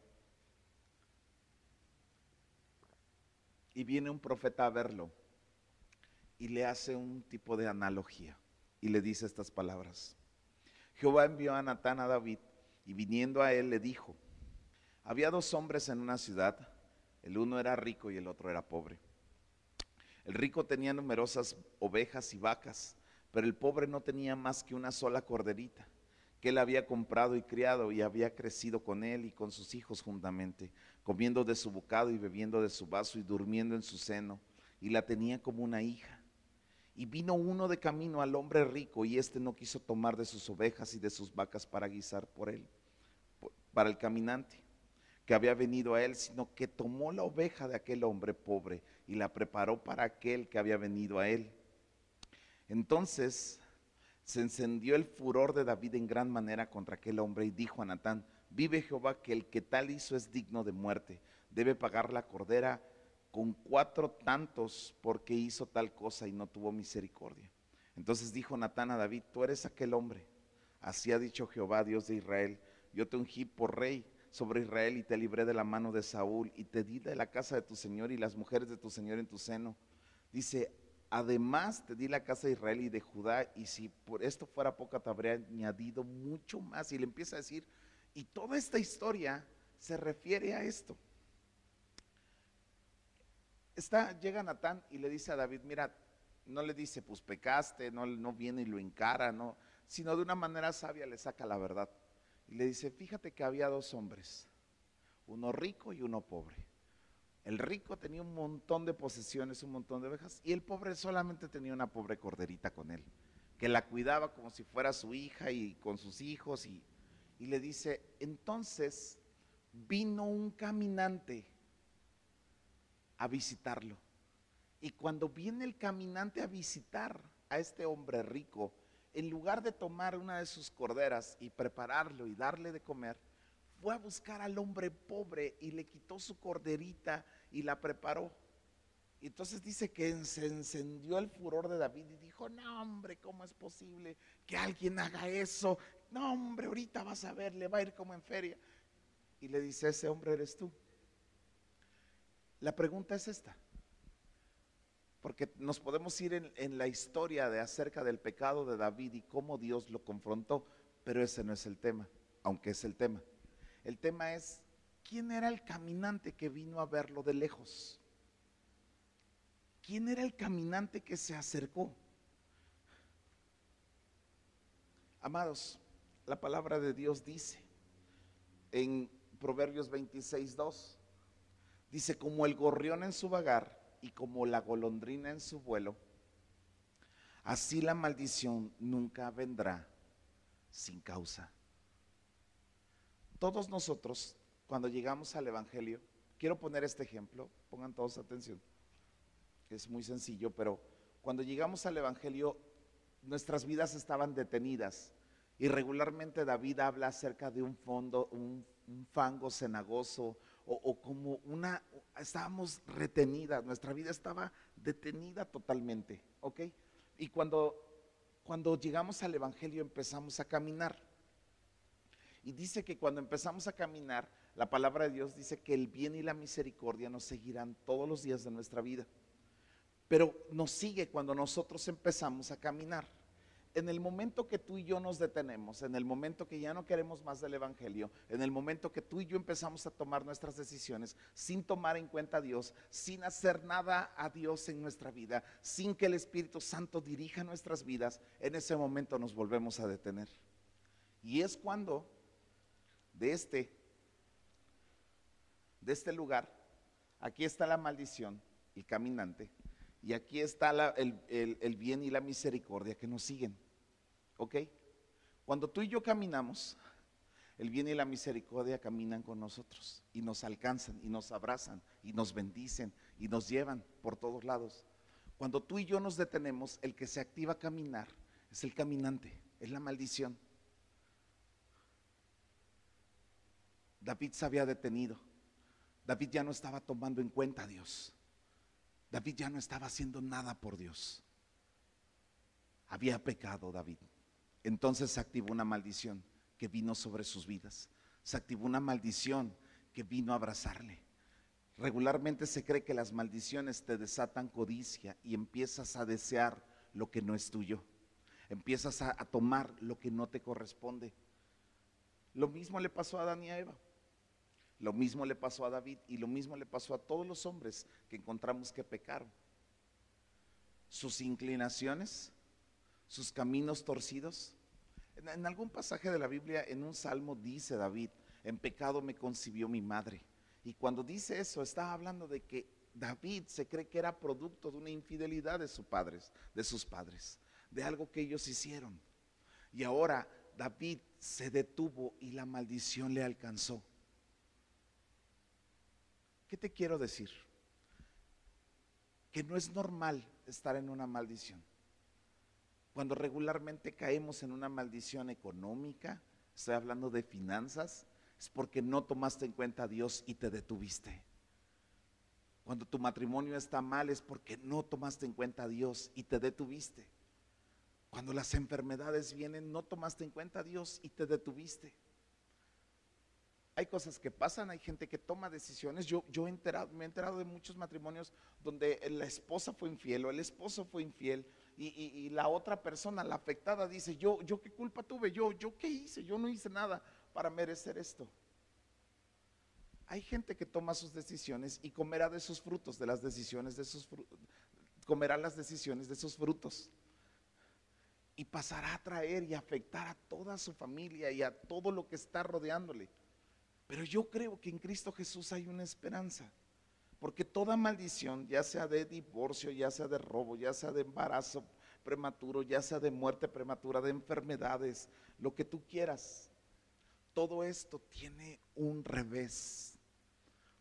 Y viene un profeta a verlo y le hace un tipo de analogía y le dice estas palabras. Jehová envió a Natán a David y viniendo a él le dijo, había dos hombres en una ciudad, el uno era rico y el otro era pobre. El rico tenía numerosas ovejas y vacas, pero el pobre no tenía más que una sola corderita, que él había comprado y criado y había crecido con él y con sus hijos juntamente, comiendo de su bocado y bebiendo de su vaso y durmiendo en su seno, y la tenía como una hija. Y vino uno de camino al hombre rico y éste no quiso tomar de sus ovejas y de sus vacas para guisar por él, para el caminante que había venido a él, sino que tomó la oveja de aquel hombre pobre y la preparó para aquel que había venido a él. Entonces se encendió el furor de David en gran manera contra aquel hombre y dijo a Natán, vive Jehová que el que tal hizo es digno de muerte, debe pagar la cordera con cuatro tantos porque hizo tal cosa y no tuvo misericordia. Entonces dijo Natán a David, tú eres aquel hombre. Así ha dicho Jehová, Dios de Israel, yo te ungí por rey sobre Israel y te libré de la mano de Saúl y te di de la casa de tu Señor y las mujeres de tu Señor en tu seno. Dice, además te di la casa de Israel y de Judá y si por esto fuera poca te habría añadido mucho más. Y le empieza a decir, y toda esta historia se refiere a esto. Llega Natán y le dice a David, mira, no le dice, pues pecaste, no, no viene y lo encara, no, sino de una manera sabia le saca la verdad. Y le dice, fíjate que había dos hombres, uno rico y uno pobre. El rico tenía un montón de posesiones, un montón de ovejas, y el pobre solamente tenía una pobre corderita con él, que la cuidaba como si fuera su hija y con sus hijos. Y, y le dice, entonces vino un caminante a visitarlo. Y cuando viene el caminante a visitar a este hombre rico, en lugar de tomar una de sus corderas y prepararlo y darle de comer, fue a buscar al hombre pobre y le quitó su corderita y la preparó. Y entonces dice que se encendió el furor de David y dijo, no hombre, ¿cómo es posible que alguien haga eso? No hombre, ahorita vas a ver, le va a ir como en feria. Y le dice, ese hombre eres tú. La pregunta es esta porque nos podemos ir en, la historia de acerca del pecado de David y cómo Dios lo confrontó, pero ese no es el tema, aunque es el tema. El tema es, ¿quién era el caminante que vino a verlo de lejos? ¿Quién era el caminante que se acercó? Amados, la palabra de Dios dice en Proverbios 26, 2, dice, como el gorrión en su vagar, y como la golondrina en su vuelo, así la maldición nunca vendrá sin causa. Todos nosotros, cuando llegamos al Evangelio, quiero poner este ejemplo, pongan todos atención, es muy sencillo, pero cuando llegamos al Evangelio, nuestras vidas estaban detenidas. Y regularmente David habla acerca de un fondo, un, fango cenagoso, o, como una, estábamos retenidas, nuestra vida estaba detenida totalmente, ¿ok? Y cuando, cuando llegamos al Evangelio empezamos a caminar. Y dice que cuando empezamos a caminar, la palabra de Dios dice que el bien y la misericordia nos seguirán todos los días de nuestra vida. Pero nos sigue cuando nosotros empezamos a caminar. En el momento que tú y yo nos detenemos, en el momento que ya no queremos más del Evangelio, en el momento que tú y yo empezamos a tomar nuestras decisiones sin tomar en cuenta a Dios, sin hacer nada a Dios en nuestra vida, sin que el Espíritu Santo dirija nuestras vidas, en ese momento nos volvemos a detener. Y es cuando de este, de este lugar, aquí está la maldición, el caminante, y aquí está el, el bien y la misericordia que nos siguen. ¿Ok? Cuando tú y yo caminamos, el bien y la misericordia caminan con nosotros y nos alcanzan y nos abrazan y nos bendicen y nos llevan por todos lados. Cuando tú y yo nos detenemos, el que se activa a caminar es el caminante, es la maldición. David se había detenido. David ya no estaba tomando en cuenta a Dios. David ya no estaba haciendo nada por Dios. Había pecado David. Entonces se activó una maldición que vino sobre sus vidas. Se activó una maldición que vino a abrazarle. Regularmente se cree que las maldiciones te desatan codicia y empiezas a desear lo que no es tuyo. Empiezas a, tomar lo que no te corresponde. Lo mismo le pasó a Adán y a Eva. Lo mismo le pasó a David y lo mismo le pasó a todos los hombres que encontramos que pecaron. Sus inclinaciones, sus caminos torcidos. En, algún pasaje de la Biblia, en un salmo dice David, en pecado me concibió mi madre. Y cuando dice eso, está hablando de que David se cree que era producto de una infidelidad de sus padres, de sus padres, de algo que ellos hicieron. Y ahora David se detuvo y la maldición le alcanzó. ¿Qué te quiero decir? Que no es normal estar en una maldición. Cuando regularmente caemos en una maldición económica, estoy hablando de finanzas, es porque no tomaste en cuenta a Dios y te detuviste. Cuando tu matrimonio está mal es porque no tomaste en cuenta a Dios y te detuviste. Cuando las enfermedades vienen, no tomaste en cuenta a Dios y te detuviste. Hay cosas que pasan, hay gente que toma decisiones. Yo, yo he enterado, me he enterado de muchos matrimonios donde la esposa fue infiel o el esposo fue infiel y, la otra persona, la afectada, dice, yo, yo qué culpa tuve, yo, yo qué hice, yo no hice nada para merecer esto. Hay gente que toma sus decisiones y comerá de sus frutos, de las decisiones de sus comerá las decisiones de sus frutos. Y pasará a traer y afectar a toda su familia y a todo lo que está rodeándole. Pero yo creo que en Cristo Jesús hay una esperanza. Porque toda maldición, ya sea de divorcio, ya sea de robo, ya sea de embarazo prematuro, ya sea de muerte prematura, de enfermedades, lo que tú quieras, todo esto tiene un revés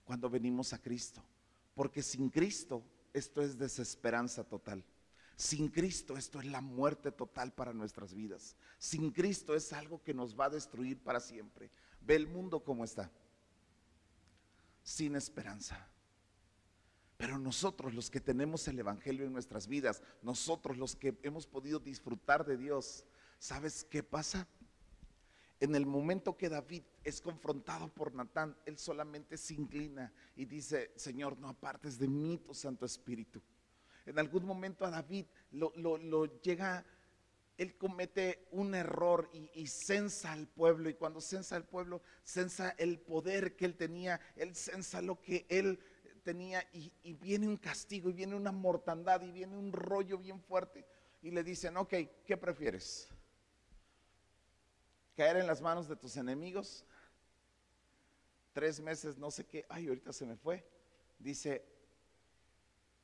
cuando venimos a Cristo. Porque sin Cristo esto es desesperanza total. Sin Cristo esto es la muerte total para nuestras vidas. Sin Cristo es algo que nos va a destruir para siempre. Ve el mundo como está. Sin esperanza. Pero nosotros los que tenemos el Evangelio en nuestras vidas, nosotros los que hemos podido disfrutar de Dios, ¿sabes qué pasa? En el momento que David es confrontado por Natán, él solamente se inclina y dice, Señor, no apartes de mí tu Santo Espíritu. En algún momento a David lo, llega, él comete un error y, y, censa al pueblo. Y cuando censa al pueblo, censa el poder que él tenía, él censa lo que él tenía y, viene un castigo y viene una mortandad y viene un rollo bien fuerte y le dicen, ok, ¿qué prefieres? ¿Caer en las manos de tus enemigos? Tres meses, no sé qué, ay, ahorita se me fue. Dice,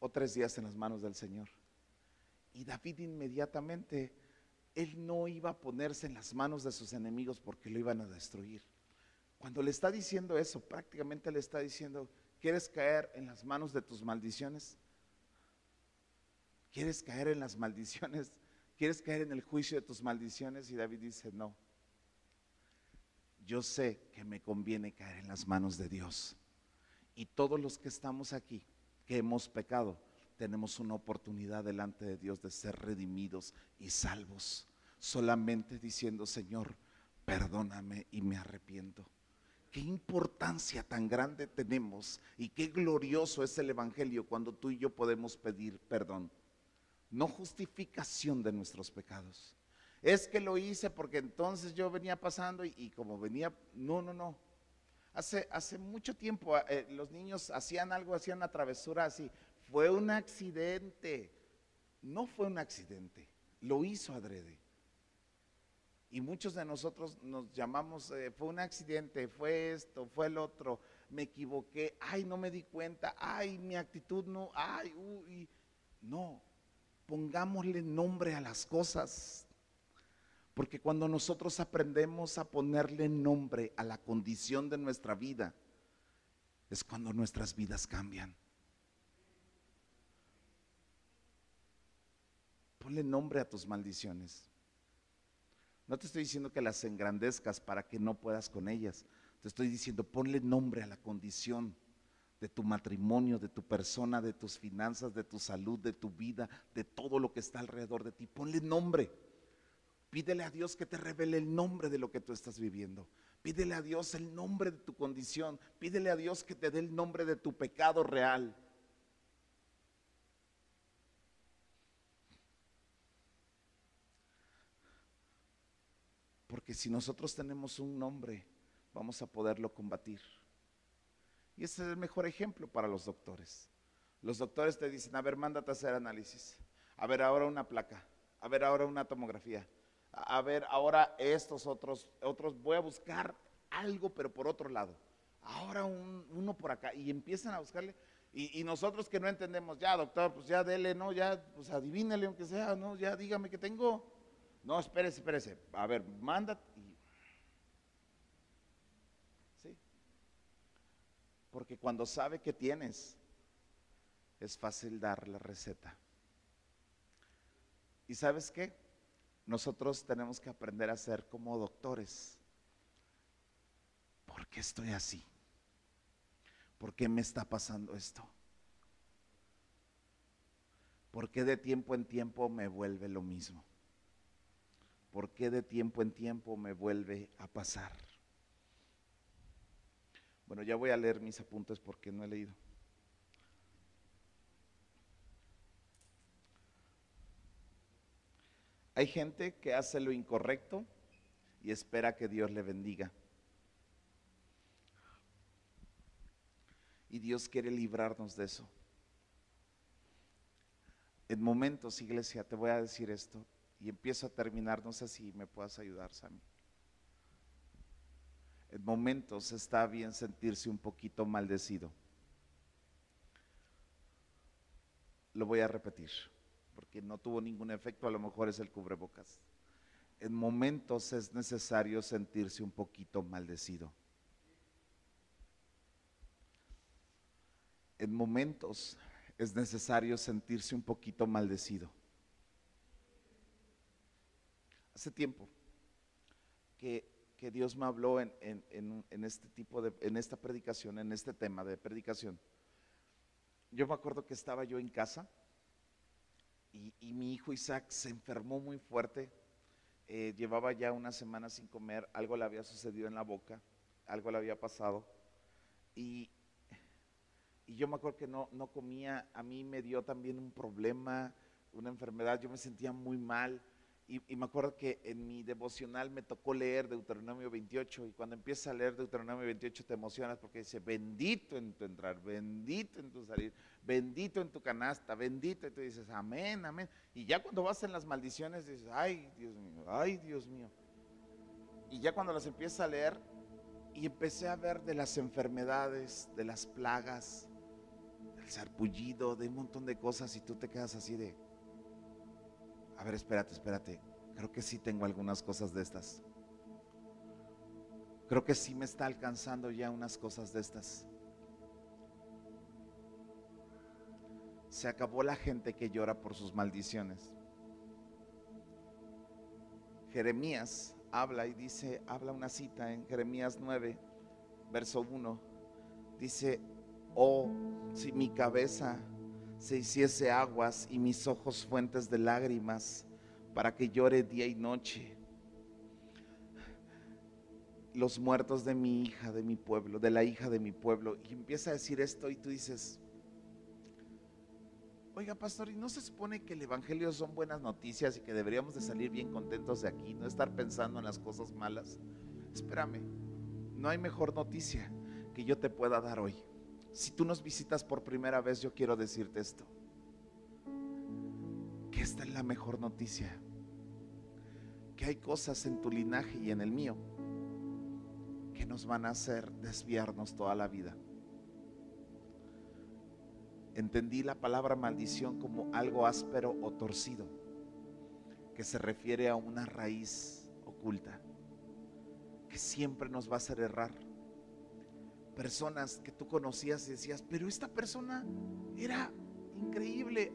o tres días en las manos del Señor. Y David inmediatamente, él no iba a ponerse en las manos de sus enemigos porque lo iban a destruir. Cuando le está diciendo eso, prácticamente le está diciendo, ¿Quieres caer en las manos de tus maldiciones? ¿Quieres caer en las maldiciones? ¿Quieres caer en el juicio de tus maldiciones? Y David dice, no. Yo sé que me conviene caer en las manos de Dios. Y todos los que estamos aquí, que hemos pecado, tenemos una oportunidad delante de Dios de ser redimidos y salvos. Solamente diciendo, Señor, perdóname y me arrepiento qué importancia tan grande tenemos y qué glorioso es el Evangelio cuando tú y yo podemos pedir perdón. No justificación de nuestros pecados. Es que lo hice porque entonces yo venía pasando y, como venía, no, no, no. Hace, hace mucho tiempo eh, los niños hacían algo, hacían una travesura así. Fue un accidente. No fue un accidente, lo hizo adrede. Y muchos de nosotros nos llamamos, eh, fue un accidente, fue esto, fue el otro, me equivoqué, ay, no me di cuenta, ay, mi actitud no, ay, uy. No, pongámosle nombre a las cosas. Porque cuando nosotros aprendemos a ponerle nombre a la condición de nuestra vida, es cuando nuestras vidas cambian. Ponle nombre a tus maldiciones. No te estoy diciendo que las engrandezcas para que no puedas con ellas. Te estoy diciendo, ponle nombre a la condición de tu matrimonio, de tu persona, de tus finanzas, de tu salud, de tu vida, de todo lo que está alrededor de ti. Ponle nombre. Pídele a Dios que te revele el nombre de lo que tú estás viviendo. Pídele a Dios el nombre de tu condición. Pídele a Dios que te dé el nombre de tu pecado real. Porque si nosotros tenemos un nombre, vamos a poderlo combatir. Y ese es el mejor ejemplo para los doctores. Los doctores te dicen, a ver, mándate a hacer análisis. A ver, ahora una placa. A ver, ahora una tomografía. A ver, ahora estos otros, otros, voy a buscar algo, pero por otro lado. Ahora uno por acá. Y empiezan a buscarle. Y, nosotros que no entendemos, ya doctor, pues ya dele, no, ya, pues adivínele aunque sea, no, ya dígame que tengo. No, espérese, espérese. A ver, manda. ¿Sí? Porque cuando sabe que tienes, es fácil dar la receta. ¿Y sabes qué? Nosotros tenemos que aprender a ser como doctores. ¿Por qué estoy así? ¿Por qué me está pasando esto? ¿Por qué de tiempo en tiempo me vuelve lo mismo? ¿Por qué de tiempo en tiempo me vuelve a pasar? Bueno, ya voy a leer mis apuntes porque no he leído. Hay gente que hace lo incorrecto y espera que Dios le bendiga. Y Dios quiere librarnos de eso. En momentos, iglesia, te voy a decir esto, y empiezo a terminar, no sé si me puedas ayudar, Sammy. En momentos está bien sentirse un poquito maldecido. Lo voy a repetir, porque no tuvo ningún efecto, a lo mejor es el cubrebocas. En momentos es necesario sentirse un poquito maldecido. En momentos es necesario sentirse un poquito maldecido hace tiempo que, Dios me habló en, este tipo de, en esta predicación, en este tema de predicación. Yo me acuerdo que estaba yo en casa y, mi hijo Isaac se enfermó muy fuerte. Eh, llevaba ya una semana sin comer, algo le había sucedido en la boca, algo le había pasado. Y, y yo me acuerdo que no, no comía, a mí me dio también un problema, una enfermedad, yo me sentía muy mal y, me acuerdo que en mi devocional me tocó leer Deuteronomio 28 y cuando empiezas a leer Deuteronomio 28 te emocionas porque dice, bendito en tu entrar, bendito en tu salir, bendito en tu canasta, bendito. Y tú dices, amén, amén. Y ya cuando vas en las maldiciones dices, ay Dios mío, ay Dios mío. Y ya cuando las empiezas a leer y empecé a ver de las enfermedades, de las plagas, del sarpullido, de un montón de cosas y tú te quedas así de a ver, espérate, espérate. Creo que sí tengo algunas cosas de estas. Creo que sí me está alcanzando ya unas cosas de estas. Se acabó la gente que llora por sus maldiciones. Jeremías habla y dice, habla una cita en Jeremías 9, verso 1. Dice, oh, si mi cabeza se hiciese aguas y mis ojos fuentes de lágrimas para que llore día y noche. Los muertos de mi hija, de mi pueblo, de la hija de mi pueblo. Y empieza a decir esto y tú dices, Oiga, pastor, ¿y no se supone que el Evangelio son buenas noticias y que deberíamos de salir bien contentos de aquí, no estar pensando en las cosas malas? Espérame, no hay mejor noticia que yo te pueda dar hoy. Si tú nos visitas por primera vez, yo quiero decirte esto, que esta es la mejor noticia, que hay cosas en tu linaje y en el mío que nos van a hacer desviarnos toda la vida. Entendí la palabra maldición como algo áspero o torcido, que se refiere a una raíz oculta, que siempre nos va a hacer errar. Personas que tú conocías y decías, pero esta persona era increíble.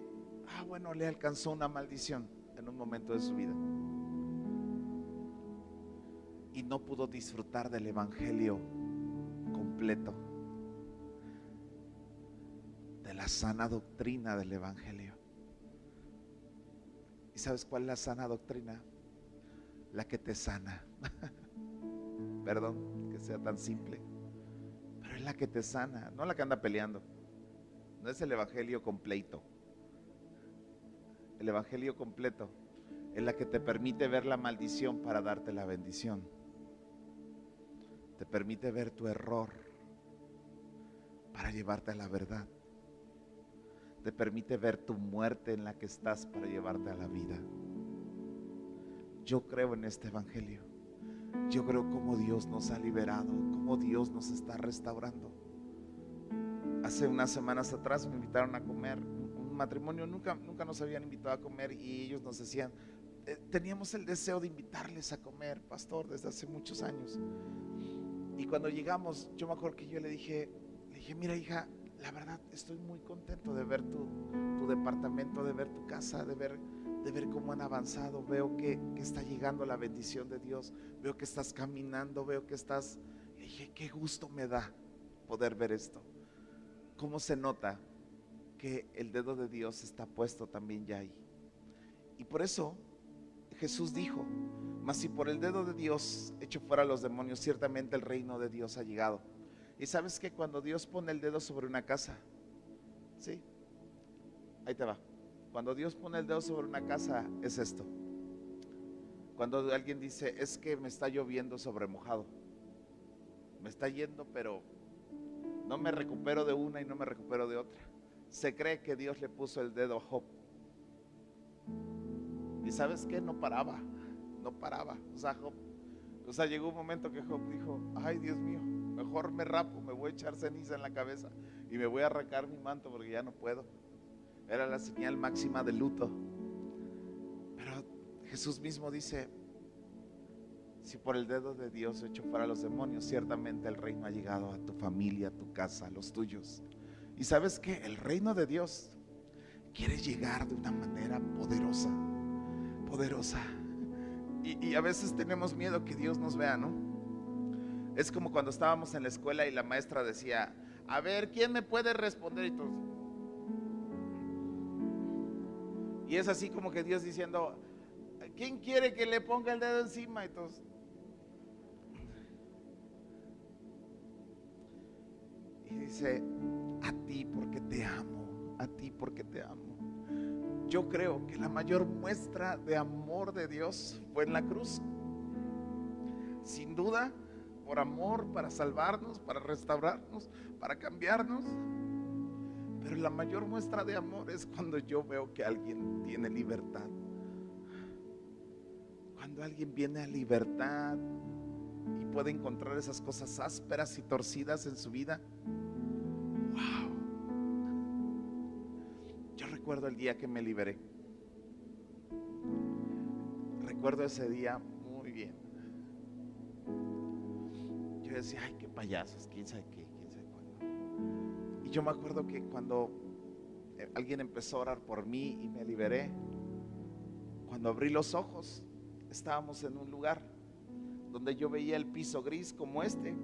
Ah, bueno, le alcanzó una maldición en un momento de su vida. Y no pudo disfrutar del Evangelio completo la sana doctrina del Evangelio. ¿Y sabes cuál es la sana doctrina? La que te sana. *laughs* Perdón que sea tan simple. Es la que te sana, no la que anda peleando. No es el Evangelio completo. El Evangelio completo es la que te permite ver la maldición para darte la bendición. Te permite ver tu error para llevarte a la verdad te permite ver tu muerte en la que estás para llevarte a la vida. Yo creo en este Evangelio. Yo creo cómo Dios nos ha liberado, cómo Dios nos está restaurando. Hace unas semanas atrás me invitaron a comer, un matrimonio nunca, nunca nos habían invitado a comer y ellos nos decían, eh, teníamos el deseo de invitarles a comer, pastor, desde hace muchos años. Y cuando llegamos, yo me acuerdo que yo le dije, le dije, mira hija, la verdad estoy muy contento de ver tu, departamento, de ver tu casa, de ver, de ver cómo han avanzado. Veo que, está llegando la bendición de Dios. Veo que estás caminando, veo que estás... Le dije, qué gusto me da poder ver esto. ¿Cómo se nota que el dedo de Dios está puesto también ya ahí? Y por eso Jesús dijo, mas si por el dedo de Dios hecho fuera los demonios, ciertamente el reino de Dios ha llegado. Y sabes que cuando Dios pone el dedo sobre una casa, ¿sí? Ahí te va. Cuando Dios pone el dedo sobre una casa, es esto. Cuando alguien dice, es que me está lloviendo sobre mojado. Me está yendo, pero no me recupero de una y no me recupero de otra. Se cree que Dios le puso el dedo a Job. Y sabes que no paraba, no paraba. O sea, Job, o sea, llegó un momento que Job dijo, ay Dios mío, mejor me rapo, me voy a echar ceniza en la cabeza y me voy a arrancar mi manto porque ya no puedo. Era la señal máxima de luto. Pero Jesús mismo dice, si por el dedo de Dios hecho fuera los demonios, ciertamente el reino ha llegado a tu familia, a tu casa, a los tuyos. Y sabes que el reino de Dios quiere llegar de una manera poderosa, poderosa. Y, a veces tenemos miedo que Dios nos vea, ¿no? Es como cuando estábamos en la escuela y la maestra decía, a ver, ¿quién me puede responder? Y. Y es así como que Dios diciendo, ¿quién quiere que le ponga el dedo encima? Y dice, a ti porque te amo, a ti porque te amo. Yo creo que la mayor muestra de amor de Dios fue en la cruz. Sin duda, por amor, para salvarnos, para restaurarnos, para cambiarnos. Pero la mayor muestra de amor es cuando yo veo que alguien tiene libertad. Cuando alguien viene a libertad y puede encontrar esas cosas ásperas y torcidas en su vida. Wow. Yo recuerdo el día que me liberé. Recuerdo ese día yo decía, ay, qué payasos, quién sabe qué. Yo me acuerdo que cuando eh, alguien empezó a orar por mí y me liberé, cuando abrí los ojos, estábamos en un lugar donde yo veía el piso gris como este,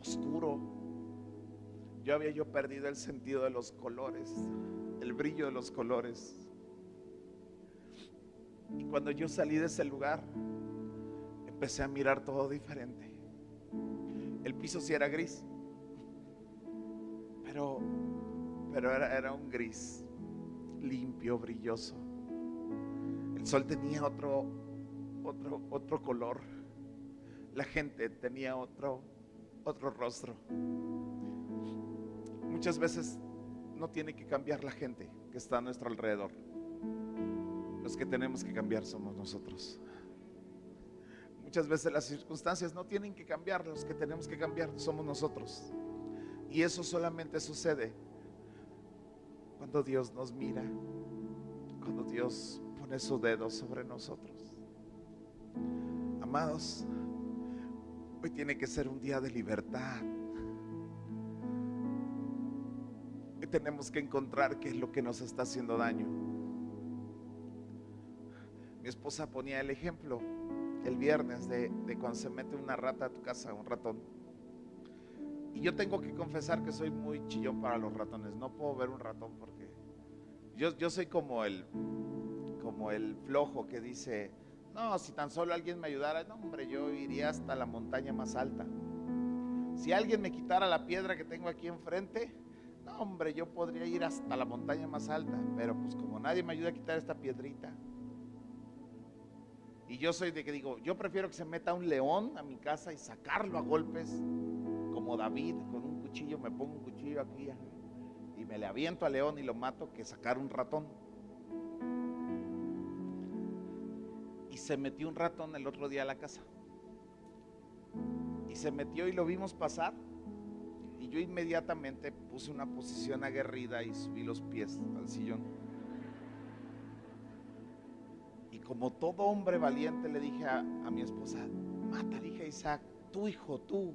oscuro. Yo había yo perdido el sentido de los colores, el brillo de los colores. Y cuando yo salí de ese lugar, empecé a mirar todo diferente. El piso sí era gris, Pero, pero era, era un gris limpio, brilloso. El sol tenía otro, otro, otro color. La gente tenía otro, otro rostro. Muchas veces no tiene que cambiar la gente que está a nuestro alrededor. Los que tenemos que cambiar somos nosotros. Muchas veces las circunstancias no tienen que cambiar, los que tenemos que cambiar somos nosotros. Y eso solamente sucede cuando Dios nos mira, cuando Dios pone su dedo sobre nosotros. Amados, hoy tiene que ser un día de libertad. Hoy tenemos que encontrar qué es lo que nos está haciendo daño. Mi esposa ponía el ejemplo el viernes de, cuando se mete una rata a tu casa, un ratón. Y yo tengo que confesar que soy muy chillón para los ratones. No puedo ver un ratón porque yo, yo soy como el, como el flojo que dice, no, si tan solo alguien me ayudara, no, hombre, yo iría hasta la montaña más alta. Si alguien me quitara la piedra que tengo aquí enfrente, no, hombre, yo podría ir hasta la montaña más alta. Pero pues como nadie me ayuda a quitar esta piedrita, y yo soy de que digo, yo prefiero que se meta un león a mi casa y sacarlo a golpes, como David, con un cuchillo, me pongo un cuchillo aquí y me le aviento al león y lo mato, que sacar un ratón. Y se metió un ratón el otro día a la casa. Y se metió y lo vimos pasar. Y yo inmediatamente puse una posición aguerrida y subí los pies al sillón como todo hombre valiente le dije a, mi esposa, mata, dije Isaac, tu hijo, tú.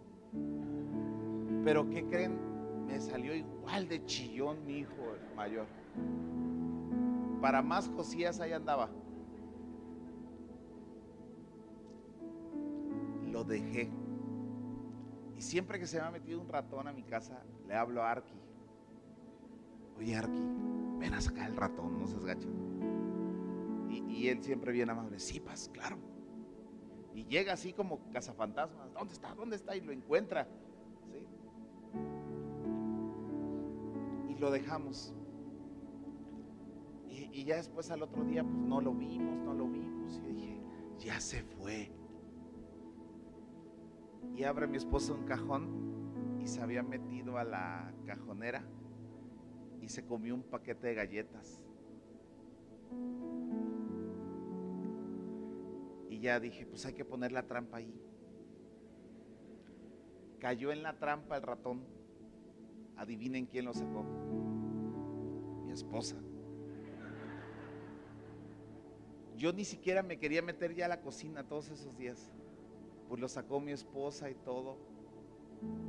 Pero ¿qué creen? Me salió igual de chillón mi hijo mayor. Para más Josías ahí andaba. Lo dejé. Y siempre que se me ha metido un ratón a mi casa, le hablo a Arki. Oye Arki, ven a sacar el ratón, no seas gacho. Y, él siempre viene amable, sí, paz, claro. Y llega así como cazafantasmas, ¿dónde está? ¿Dónde está? Y lo encuentra. Y lo dejamos. Y, y, ya después al otro día, pues no lo vimos, no lo vimos. Y dije, ya se fue. Y abre mi esposo un cajón y se había metido a la cajonera y se comió un paquete de galletas ya dije, pues hay que poner la trampa ahí. Cayó en la trampa el ratón. Adivinen quién lo sacó. Mi esposa. Yo ni siquiera me quería meter ya a la cocina todos esos días. Pues lo sacó mi esposa y todo.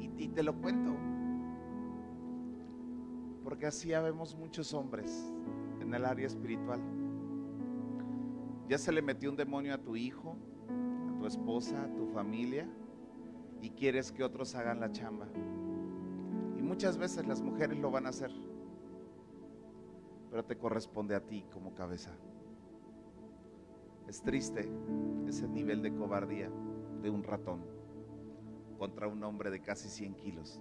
Y, y te lo cuento. Porque así habemos muchos hombres en el área espiritual ya se le metió un demonio a tu hijo, a tu esposa, a tu familia, y quieres que otros hagan la chamba. Y muchas veces las mujeres lo van a hacer, pero te corresponde a ti como cabeza. Es triste ese nivel de cobardía de un ratón contra un hombre de casi 100 kilos.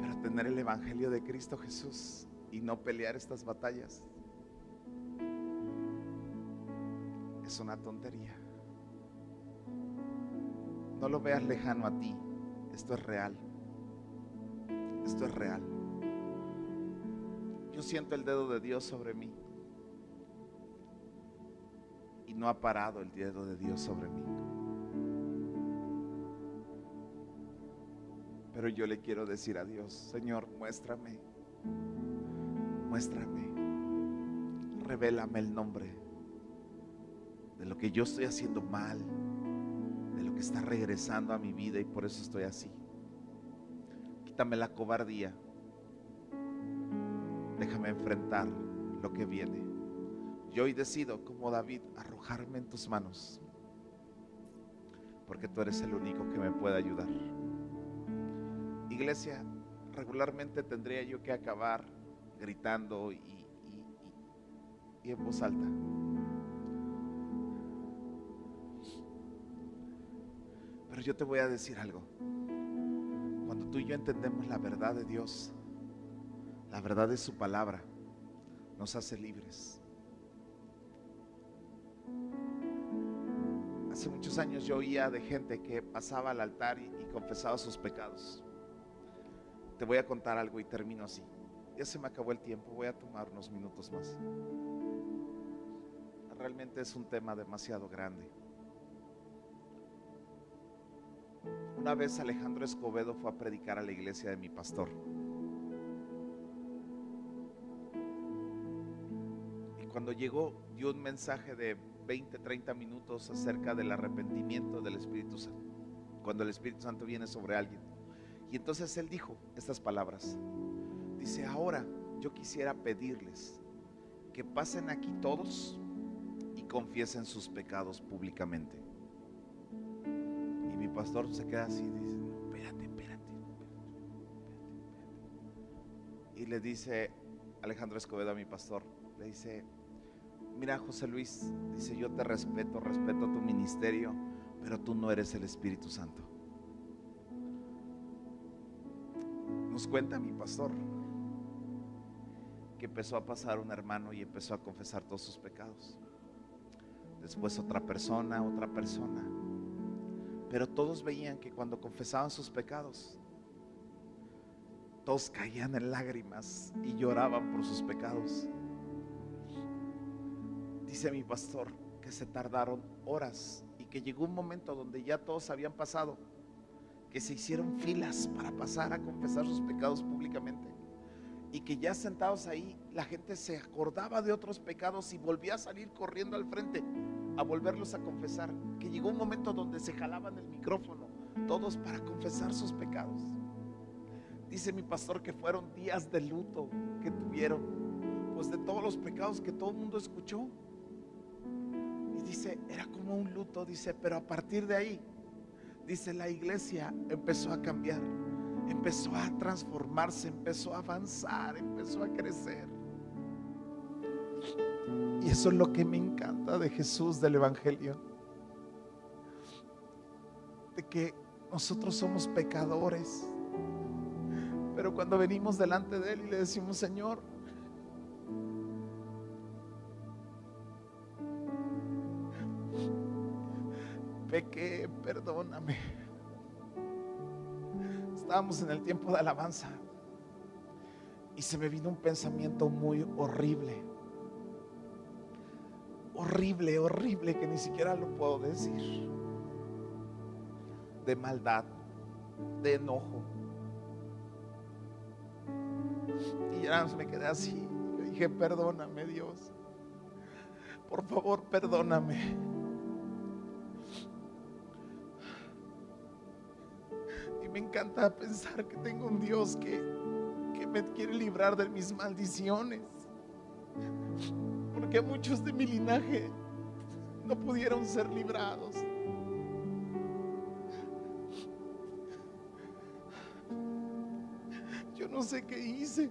Pero tener el Evangelio de Cristo Jesús y no pelear estas batallas. Es una tontería. No lo veas lejano a ti. Esto es real. Esto es real. Yo siento el dedo de Dios sobre mí. Y no ha parado el dedo de Dios sobre mí. Pero yo le quiero decir a Dios, Señor, muéstrame muéstrame, revélame el nombre de lo que yo estoy haciendo mal, de lo que está regresando a mi vida y por eso estoy así. Quítame la cobardía. Déjame enfrentar lo que viene. Yo hoy decido, como David, arrojarme en tus manos, porque tú eres el único que me puede ayudar. Iglesia, regularmente tendría yo que acabar gritando y, en voz alta. Pero yo te voy a decir algo. tú y yo entendemos la verdad de Dios, la verdad de su palabra, nos hace libres. Hace muchos años yo oía de gente que pasaba al altar y confesaba sus pecados. Te voy a contar algo y termino así. Se me acabó el tiempo, voy a tomar unos minutos más. Realmente es un tema demasiado grande. Una vez Alejandro Escobedo fue a predicar a la iglesia de mi pastor. Y cuando llegó dio un mensaje de 20, 30 minutos acerca del arrepentimiento del Espíritu Santo. Cuando el Espíritu Santo viene sobre alguien. Y entonces él dijo estas palabras. Dice, ahora yo quisiera pedirles que pasen aquí todos y confiesen sus pecados públicamente. Y mi pastor se queda así dice, no, espérate, espérate, espérate, espérate. Y le dice Alejandro Escobedo a mi pastor, le dice, mira José Luis, dice, yo te respeto, respeto tu ministerio, pero tú no eres el Espíritu Santo. Nos cuenta mi pastor que empezó a pasar un hermano y empezó a confesar todos sus pecados. Después otra persona, otra persona. Pero todos veían que cuando confesaban sus pecados, todos caían en lágrimas y lloraban por sus pecados. Dice mi pastor que se tardaron horas y que llegó un momento donde ya todos habían pasado, que se hicieron filas para pasar a confesar sus pecados públicamente y que ya sentados ahí la gente se acordaba de otros pecados y volvía a salir corriendo al frente a volverlos a confesar, que llegó un momento donde se jalaban el micrófono todos para confesar sus pecados. Dice mi pastor que fueron días de luto que tuvieron, pues de todos los pecados que todo el mundo escuchó. Y dice, era como un luto, dice, pero a partir de ahí, dice, la iglesia empezó a cambiar empezó a transformarse, empezó a avanzar, empezó a crecer. Y eso es lo que me encanta de Jesús, del Evangelio. De que nosotros somos pecadores. Pero cuando venimos delante de Él y le decimos, Señor, pequé, perdóname estábamos en el tiempo de alabanza y se me vino un pensamiento muy horrible. Horrible, horrible, que ni siquiera lo puedo decir. De maldad, de enojo. Y ya me quedé así. Yo dije, perdóname Dios. Por favor, perdóname. Me encanta pensar que tengo un Dios que, que me quiere librar de mis maldiciones. Porque muchos de mi linaje no pudieron ser librados. Yo no sé qué hice.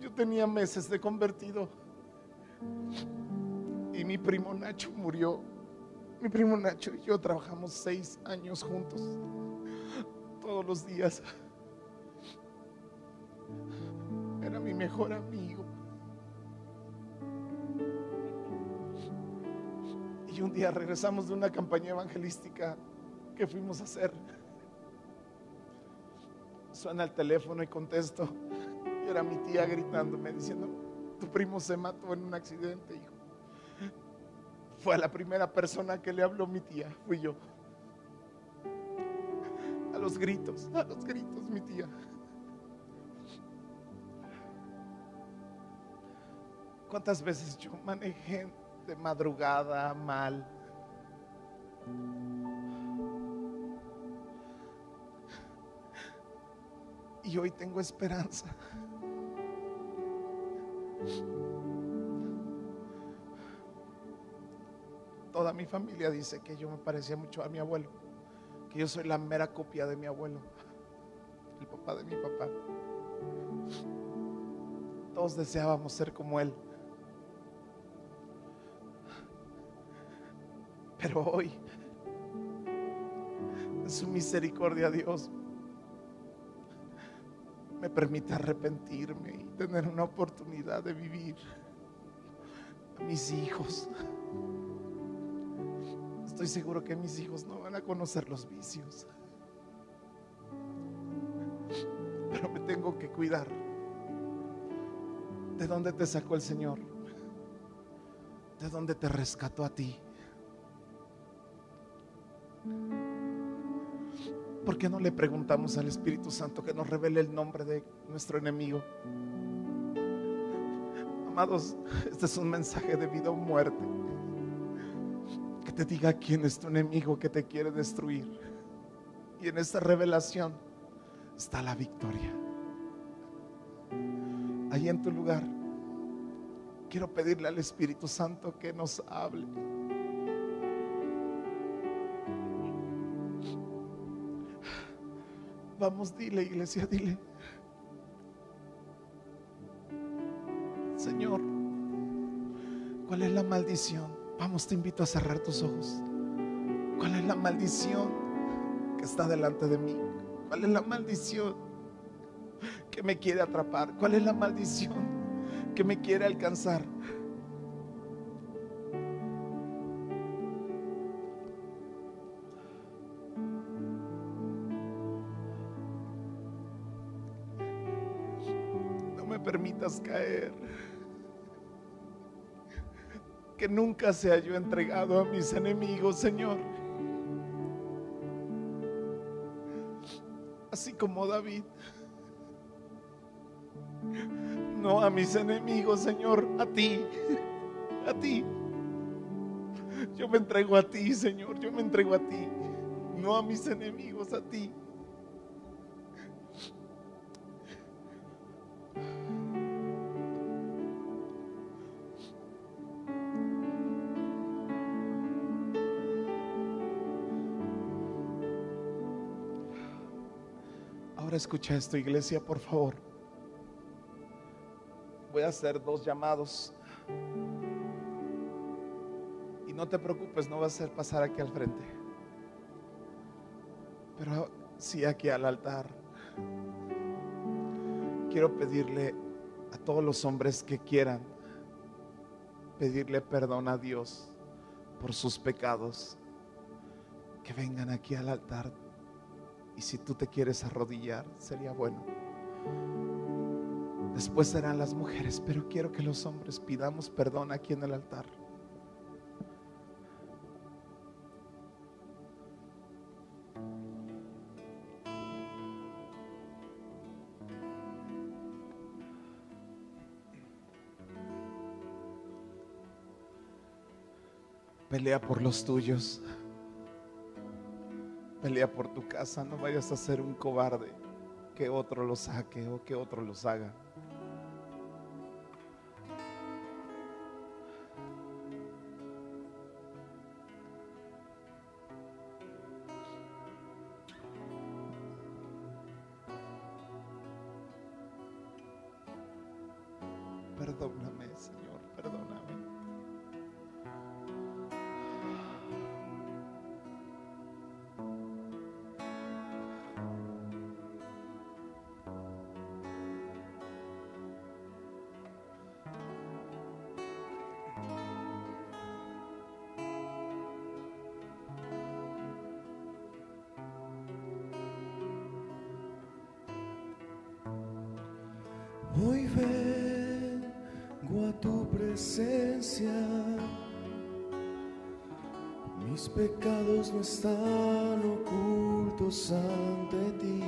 Yo tenía meses de convertido y mi primo Nacho murió. Mi primo Nacho y yo trabajamos seis años juntos, todos los días. Era mi mejor amigo. Y un día regresamos de una campaña evangelística que fuimos a hacer. Suena el teléfono y contesto. Y era mi tía gritándome, diciendo, tu primo se mató en un accidente, hijo. Fue la primera persona que le habló mi tía, fui yo. A los gritos, a los gritos, mi tía. ¿Cuántas veces yo manejé de madrugada mal? Y hoy tengo esperanza. Toda mi familia dice que yo me parecía mucho a mi abuelo, que yo soy la mera copia de mi abuelo. el papá de mi papá. Todos deseábamos ser como él. Pero hoy, en su misericordia, Dios me permite arrepentirme y tener una oportunidad de vivir a mis hijos. Estoy seguro que mis hijos no van a conocer los vicios. Pero me tengo que cuidar. ¿De dónde te sacó el Señor? ¿De dónde te rescató a ti? ¿Por qué no le preguntamos al Espíritu Santo que nos revele el nombre de nuestro enemigo? Amados, este es un mensaje de vida o muerte. Que te diga quién es tu enemigo que te quiere destruir. Y en esta revelación está la victoria. Ahí en tu lugar, quiero pedirle al Espíritu Santo que nos hable. Vamos, dile, iglesia, dile. Señor, ¿cuál es la maldición? Vamos, te invito a cerrar tus ojos. ¿Cuál es la maldición que está delante de mí? ¿Cuál es la maldición que me quiere atrapar? ¿Cuál es la maldición que me quiere alcanzar? Caer. Que nunca sea yo entregado a mis enemigos, Señor. Así como David. No a mis enemigos, Señor, a ti. A ti. Yo me entrego a ti, Señor. Yo me entrego a ti. No a mis enemigos, a ti. Escucha esto, iglesia, por favor. Voy a hacer dos llamados. Y no te preocupes, no va a ser pasar aquí al frente. Pero sí aquí al altar. Quiero pedirle a todos los hombres que quieran pedirle perdón a Dios por sus pecados, que vengan aquí al altar si tú te quieres arrodillar, sería bueno. Después serán las mujeres, pero quiero que los hombres pidamos perdón aquí en el altar. Pelea por los tuyos. Pelea por tu casa, no vayas a ser un cobarde que otro lo saque o que otro los haga. Hoy vengo a tu presencia. Mis pecados no están ocultos ante ti.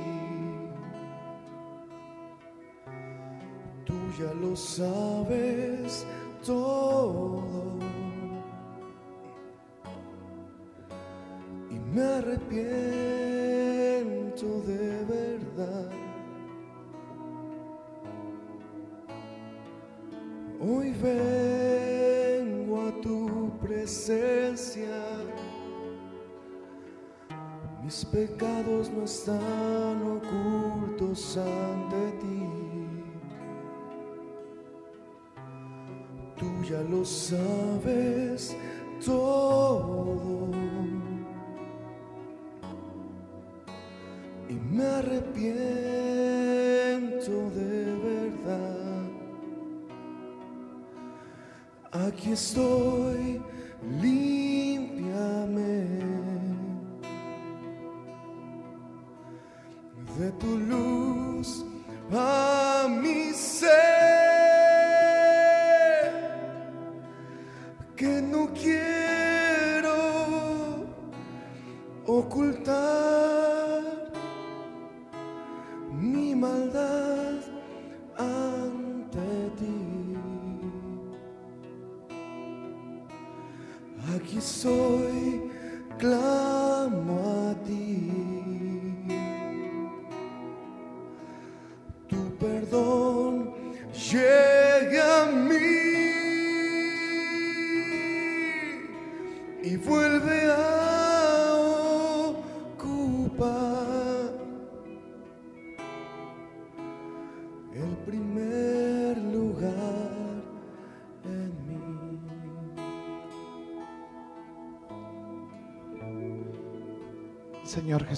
Tú ya lo sabes todo. Y me arrepiento mis pecados no están ocultos ante ti. Tú ya lo sabes todo. Y me arrepiento de verdad. Aquí estoy, límpiame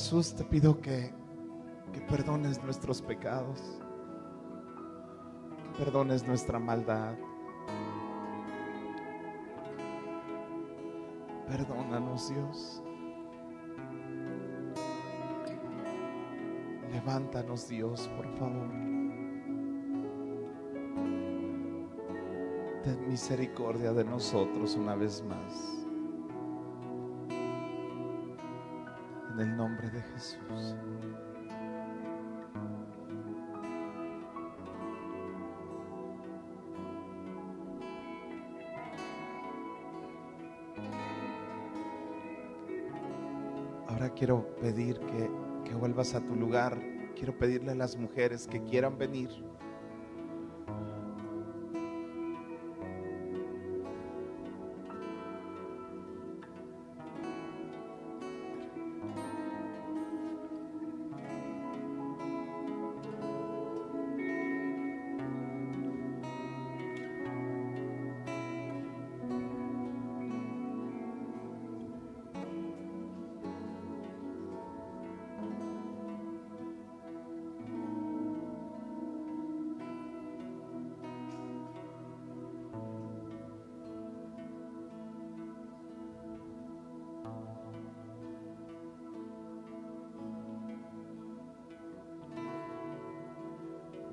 Jesús, te pido que, que perdones nuestros pecados, que perdones nuestra maldad. Perdónanos, Dios. Levántanos, Dios, por favor. Ten misericordia de nosotros una vez más. De Jesús. Ahora quiero pedir que, que vuelvas a tu lugar. Quiero pedirle a las mujeres que quieran venir.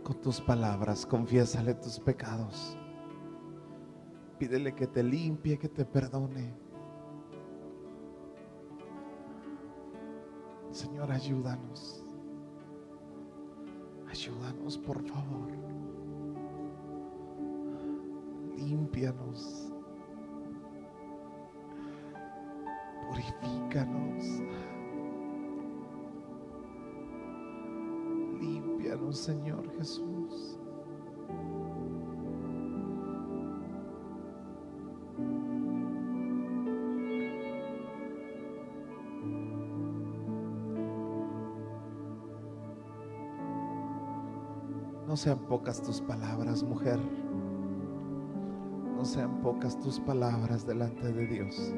Con tus palabras, confiésale tus pecados. Pídele que te limpie, que te perdone. Señor, ayúdanos. Ayúdanos, por favor. Límpianos. Purifícanos. Señor Jesús. No sean pocas tus palabras, mujer. No sean pocas tus palabras delante de Dios.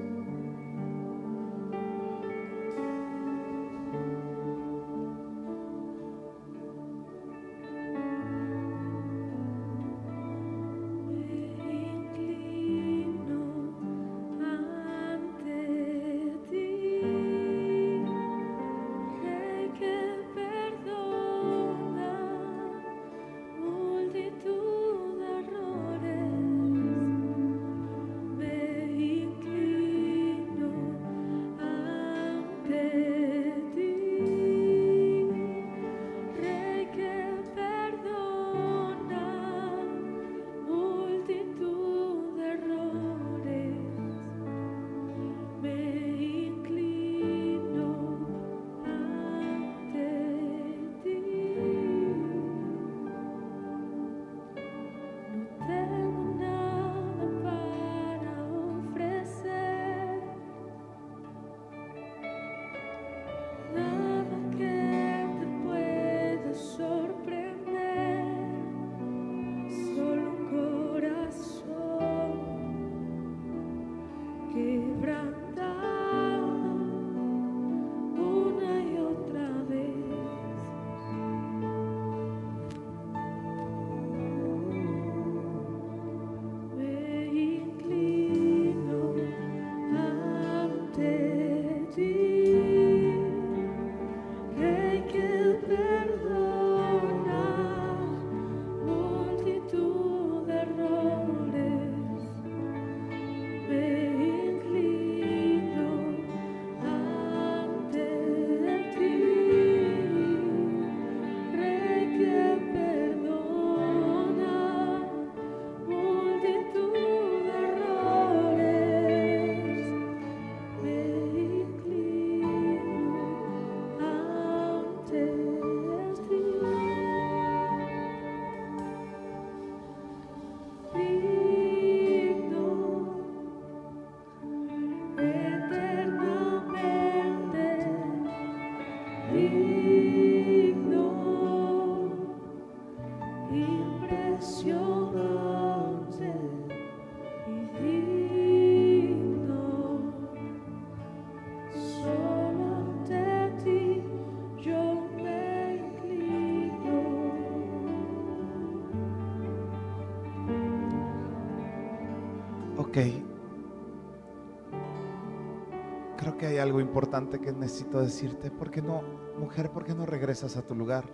Creo que hay algo importante que necesito decirte. ¿Por qué no, mujer, por qué no regresas a tu lugar?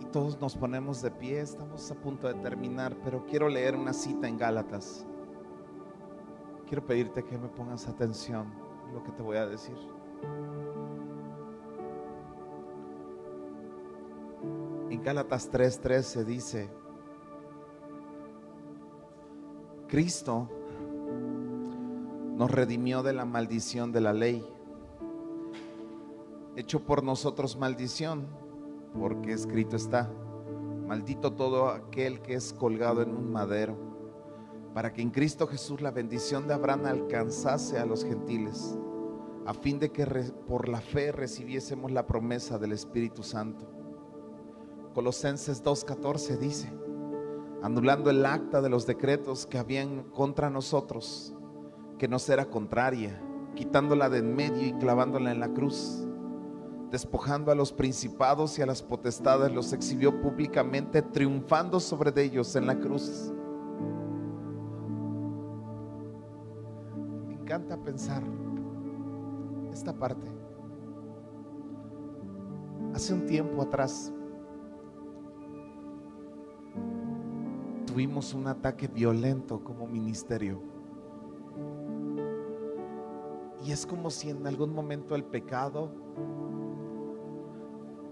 Y todos nos ponemos de pie, estamos a punto de terminar, pero quiero leer una cita en Gálatas. Quiero pedirte que me pongas atención a lo que te voy a decir. Gálatas 3:13 dice, Cristo nos redimió de la maldición de la ley, hecho por nosotros maldición, porque escrito está, maldito todo aquel que es colgado en un madero, para que en Cristo Jesús la bendición de Abraham alcanzase a los gentiles, a fin de que por la fe recibiésemos la promesa del Espíritu Santo. Colosenses 2.14 dice, anulando el acta de los decretos que habían contra nosotros, que nos era contraria, quitándola de en medio y clavándola en la cruz, despojando a los principados y a las potestades, los exhibió públicamente, triunfando sobre ellos en la cruz. Me encanta pensar esta parte. Hace un tiempo atrás, tuvimos un ataque violento como ministerio. Y es como si en algún momento el pecado,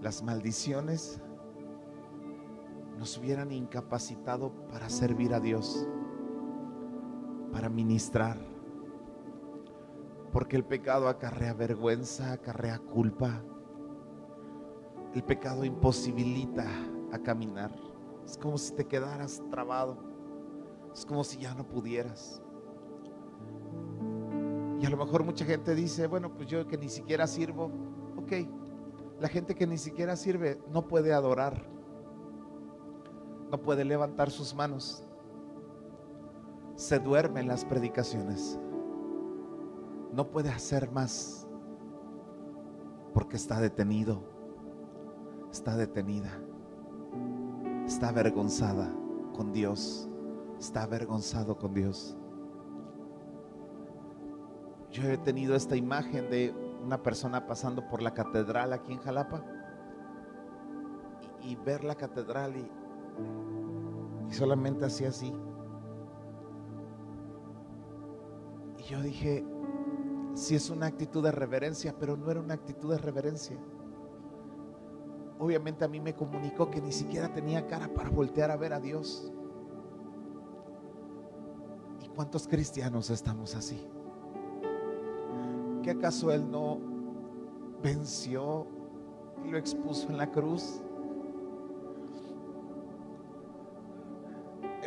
las maldiciones, nos hubieran incapacitado para servir a Dios, para ministrar. Porque el pecado acarrea vergüenza, acarrea culpa. El pecado imposibilita a caminar. Es como si te quedaras trabado. Es como si ya no pudieras. Y a lo mejor mucha gente dice, bueno, pues yo que ni siquiera sirvo, ok. La gente que ni siquiera sirve no puede adorar. No puede levantar sus manos. Se duerme en las predicaciones. No puede hacer más porque está detenido. Está detenida está avergonzada con Dios, está avergonzado con Dios. Yo he tenido esta imagen de una persona pasando por la catedral aquí en Jalapa y, ver la catedral y, solamente hacía así. Y yo dije, si es una actitud de reverencia, pero no era una actitud de reverencia obviamente a mí me comunicó que ni siquiera tenía cara para voltear a ver a Dios. ¿Y cuántos cristianos estamos así? ¿Que acaso Él no venció y lo expuso en la cruz?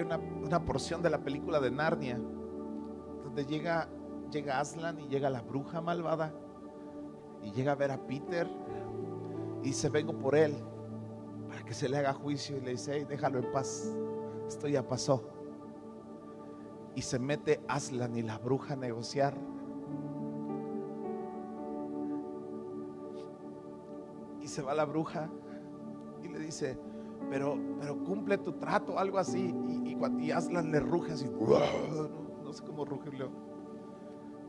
Una, una porción de la película de Narnia donde llega, llega Aslan y llega la bruja malvada y llega a ver a Peter y dice, vengo por él para que se le haga juicio y le dice, "Hey, déjalo en paz, esto ya pasó. Y se mete Aslan y la bruja a negociar. Y se va la bruja y le dice, pero, pero cumple tu trato, algo así. Y, y, y Aslan le ruge así, no, no sé cómo ruge.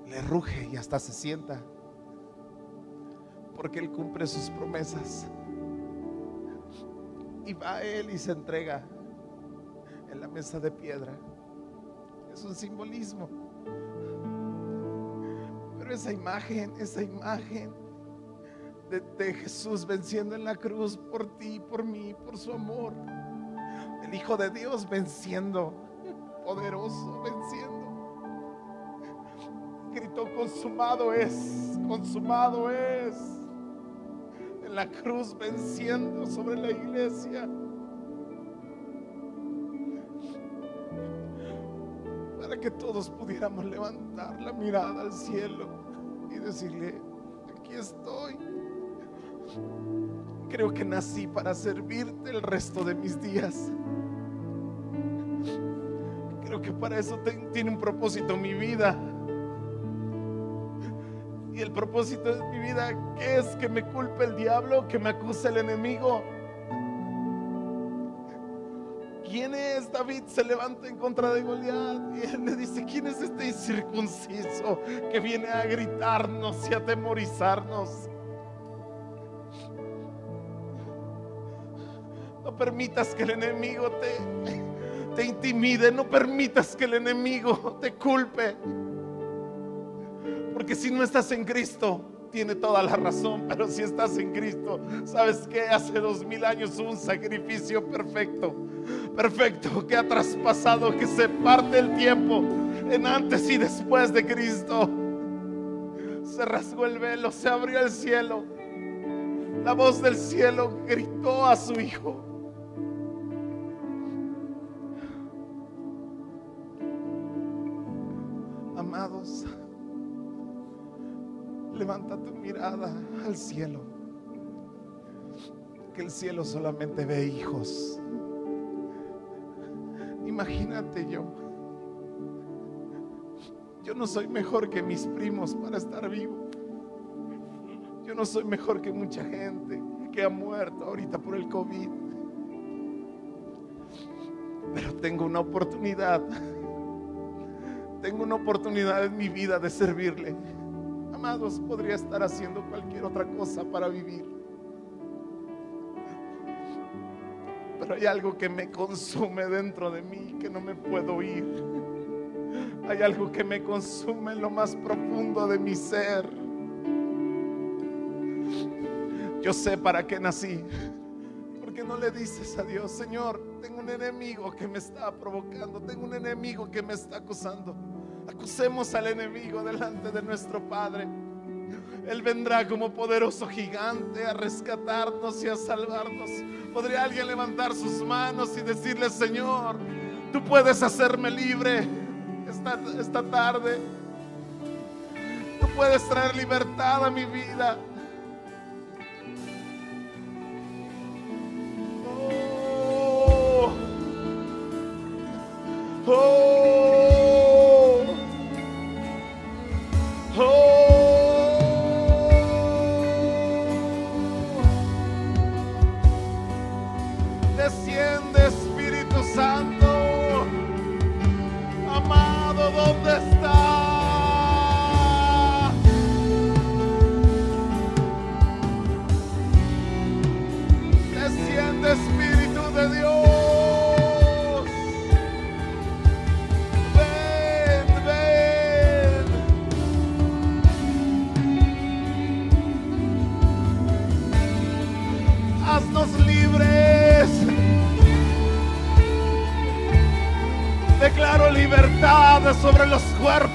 Le ruge y hasta se sienta porque Él cumple sus promesas. Y va Él y se entrega en la mesa de piedra. Es un simbolismo. Pero esa imagen, esa imagen de, de Jesús venciendo en la cruz por ti, por mí, por su amor. El Hijo de Dios venciendo, poderoso, venciendo. Gritó, consumado es, consumado es en la cruz venciendo sobre la iglesia. Para que todos pudiéramos levantar la mirada al cielo y decirle, aquí estoy. Creo que nací para servirte el resto de mis días. Creo que para eso tiene un propósito mi vida. El propósito de mi vida, ¿qué es? Que me culpe el diablo, que me acuse el enemigo. ¿Quién es David? Se levanta en contra de Goliat y él le dice, ¿quién es este incircunciso que viene a gritarnos y a atemorizarnos? No permitas que el enemigo te, te intimide, no permitas que el enemigo te culpe. Porque si no estás en Cristo, tiene toda la razón, pero si estás en Cristo, sabes que hace dos mil años hubo un sacrificio perfecto, perfecto, que ha traspasado, que se parte el tiempo en antes y después de Cristo. Se rasgó el velo, se abrió el cielo. La voz del cielo gritó a su hijo. Amados, levanta tu mirada al cielo. Que el cielo solamente ve hijos. Imagínate yo. Yo no soy mejor que mis primos para estar vivo. Yo no soy mejor que mucha gente que ha muerto ahorita por el COVID. Pero tengo una oportunidad. Tengo una oportunidad en mi vida de servirle. Amados, podría estar haciendo cualquier otra cosa para vivir. Pero hay algo que me consume dentro de mí que no me puedo ir. Hay algo que me consume en lo más profundo de mi ser. Yo sé para qué nací. ¿Por qué no le dices a Dios, Señor, tengo un enemigo que me está provocando, tengo un enemigo que me está acusando? Acusemos al enemigo delante de nuestro Padre. Él vendrá como poderoso gigante a rescatarnos y a salvarnos. ¿Podría alguien levantar sus manos y decirle, Señor, tú puedes hacerme libre esta, esta tarde? Tú puedes traer libertad a mi vida.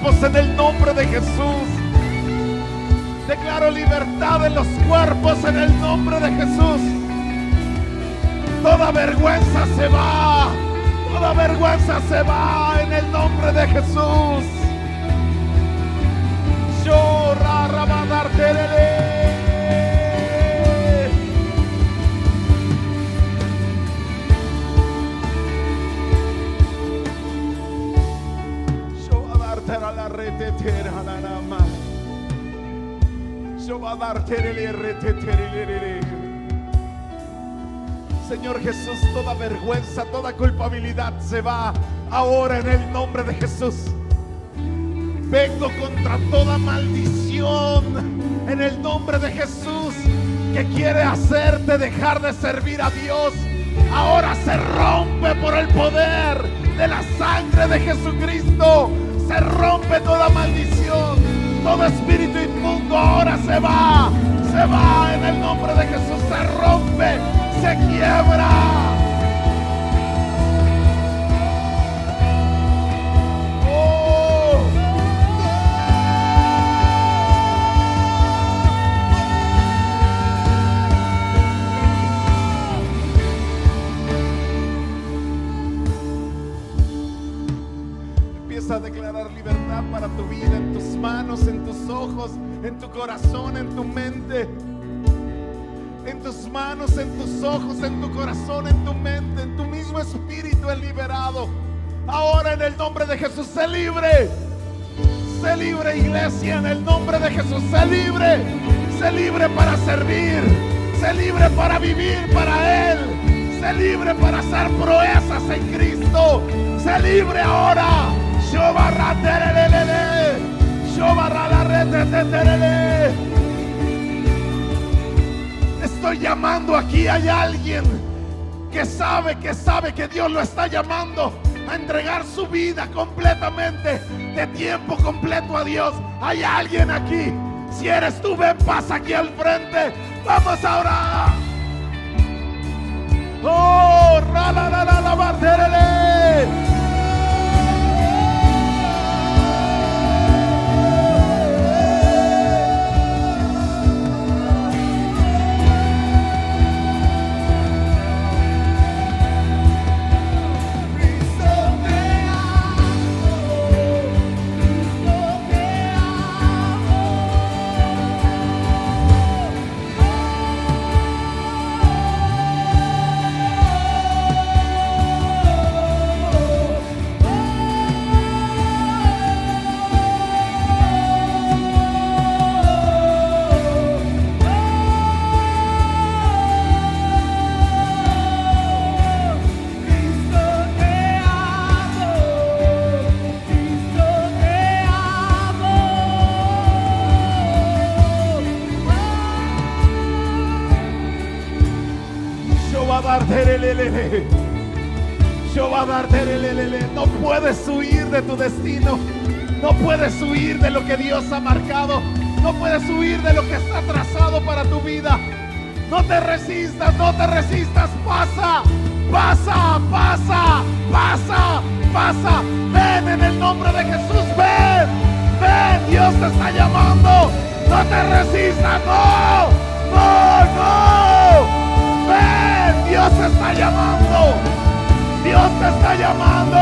En el nombre de Jesús. Declaro libertad en los cuerpos en el nombre de Jesús. Toda vergüenza se va. Toda vergüenza se va en el nombre de Jesús. Señor Jesús, toda vergüenza, toda culpabilidad se va ahora en el nombre de Jesús. Vengo contra toda maldición en el nombre de Jesús que quiere hacerte dejar de servir a Dios. Ahora se rompe por el poder de la sangre de Jesucristo. Se rompe toda maldición. Todo espíritu inmundo ahora se va. Se va en el nombre de Jesús. Se rompe. Se quiebra. Tu corazón, en tu mente. En tus manos, en tus ojos, en tu corazón, en tu mente, en tu mismo espíritu es liberado. Ahora en el nombre de Jesús, sé libre. Sé libre, iglesia, en el nombre de Jesús. Sé libre. Sé libre para servir. Sé libre para vivir para Él. Sé libre para hacer proezas en Cristo. Sé libre ahora. Shobarraterelelele. Estoy llamando aquí. Hay alguien que sabe, que sabe que Dios lo está llamando a entregar su vida completamente, de tiempo completo a Dios. Hay alguien aquí. Si eres tú, ven, pasa aquí al frente. Vamos a orar. Oh. No puedes huir de tu destino. No puedes huir de lo que Dios ha marcado. No puedes huir de lo que está trazado para tu vida. No te resistas, no te resistas. Pasa, pasa, pasa, pasa, pasa. Ven en el nombre de Jesús. Ven, ven. Dios te está llamando. No te resistas, no, no, no. Ven, Dios te está llamando. Dios te está llamando.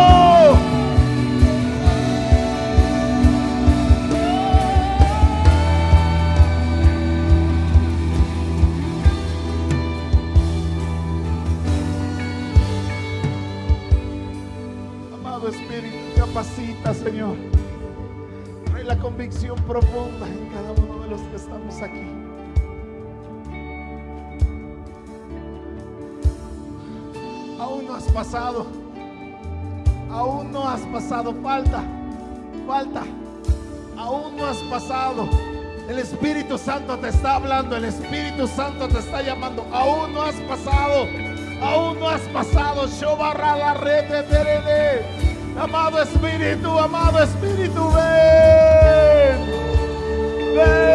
Amado Espíritu, capacita, Señor. Trae la convicción profunda pasado. Aún no has pasado. Falta. Falta. Aún no has pasado. El Espíritu Santo te está hablando. El Espíritu Santo te está llamando. Aún no has pasado. Aún no has pasado. Shobarra la red de. Amado Espíritu, amado Espíritu, ven. Ven.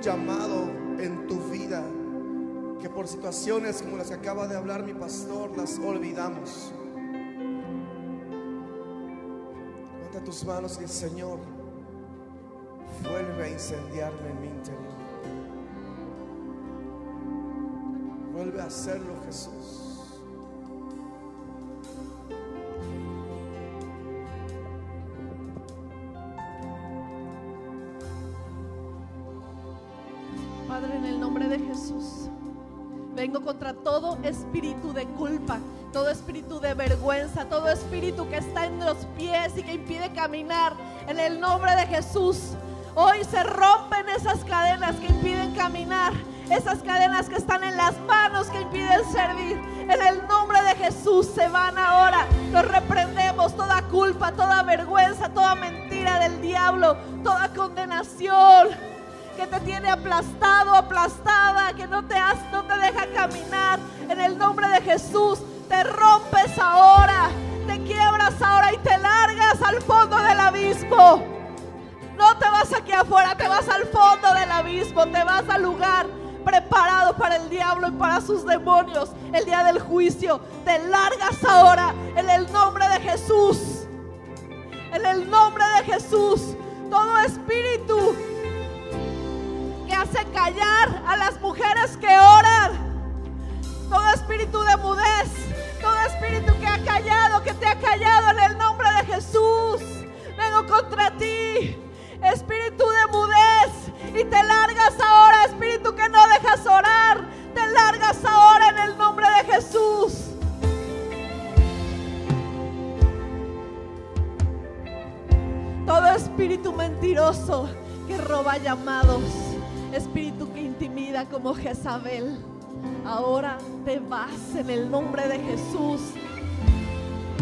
Llamado en tu vida que por situaciones como las que acaba de hablar mi pastor las olvidamos. Levanta tus manos y dice, Señor, vuelve a incendiarme en mi interior. Vuelve a hacerlo, Jesús. Espíritu de culpa, todo espíritu de vergüenza, todo espíritu que está en los pies y que impide caminar. En el nombre de Jesús, hoy se rompen esas cadenas que impiden caminar, esas cadenas que están en las manos que impiden servir. En el nombre de Jesús se van ahora. Los reprendemos toda culpa, toda vergüenza, toda mentira del diablo, toda condenación que te tiene aplastado, aplastada, que no te, has, no te deja caminar. En el nombre de Jesús, te rompes ahora, te quiebras ahora y te largas al fondo del abismo. No te vas aquí afuera, te vas al fondo del abismo, te vas al lugar preparado para el diablo y para sus demonios. El día del juicio, te largas ahora en el nombre de Jesús. En el nombre de Jesús, todo espíritu hace callar a las mujeres que oran. Todo espíritu de mudez, todo espíritu que ha callado, que te ha callado en el nombre de Jesús. Vengo contra ti, espíritu de mudez, y te largas ahora, espíritu que no dejas orar. Te largas ahora en el nombre de Jesús. Todo espíritu mentiroso que roba llamados, espíritu que intimida como Jezabel, ahora te vas en el nombre de Jesús.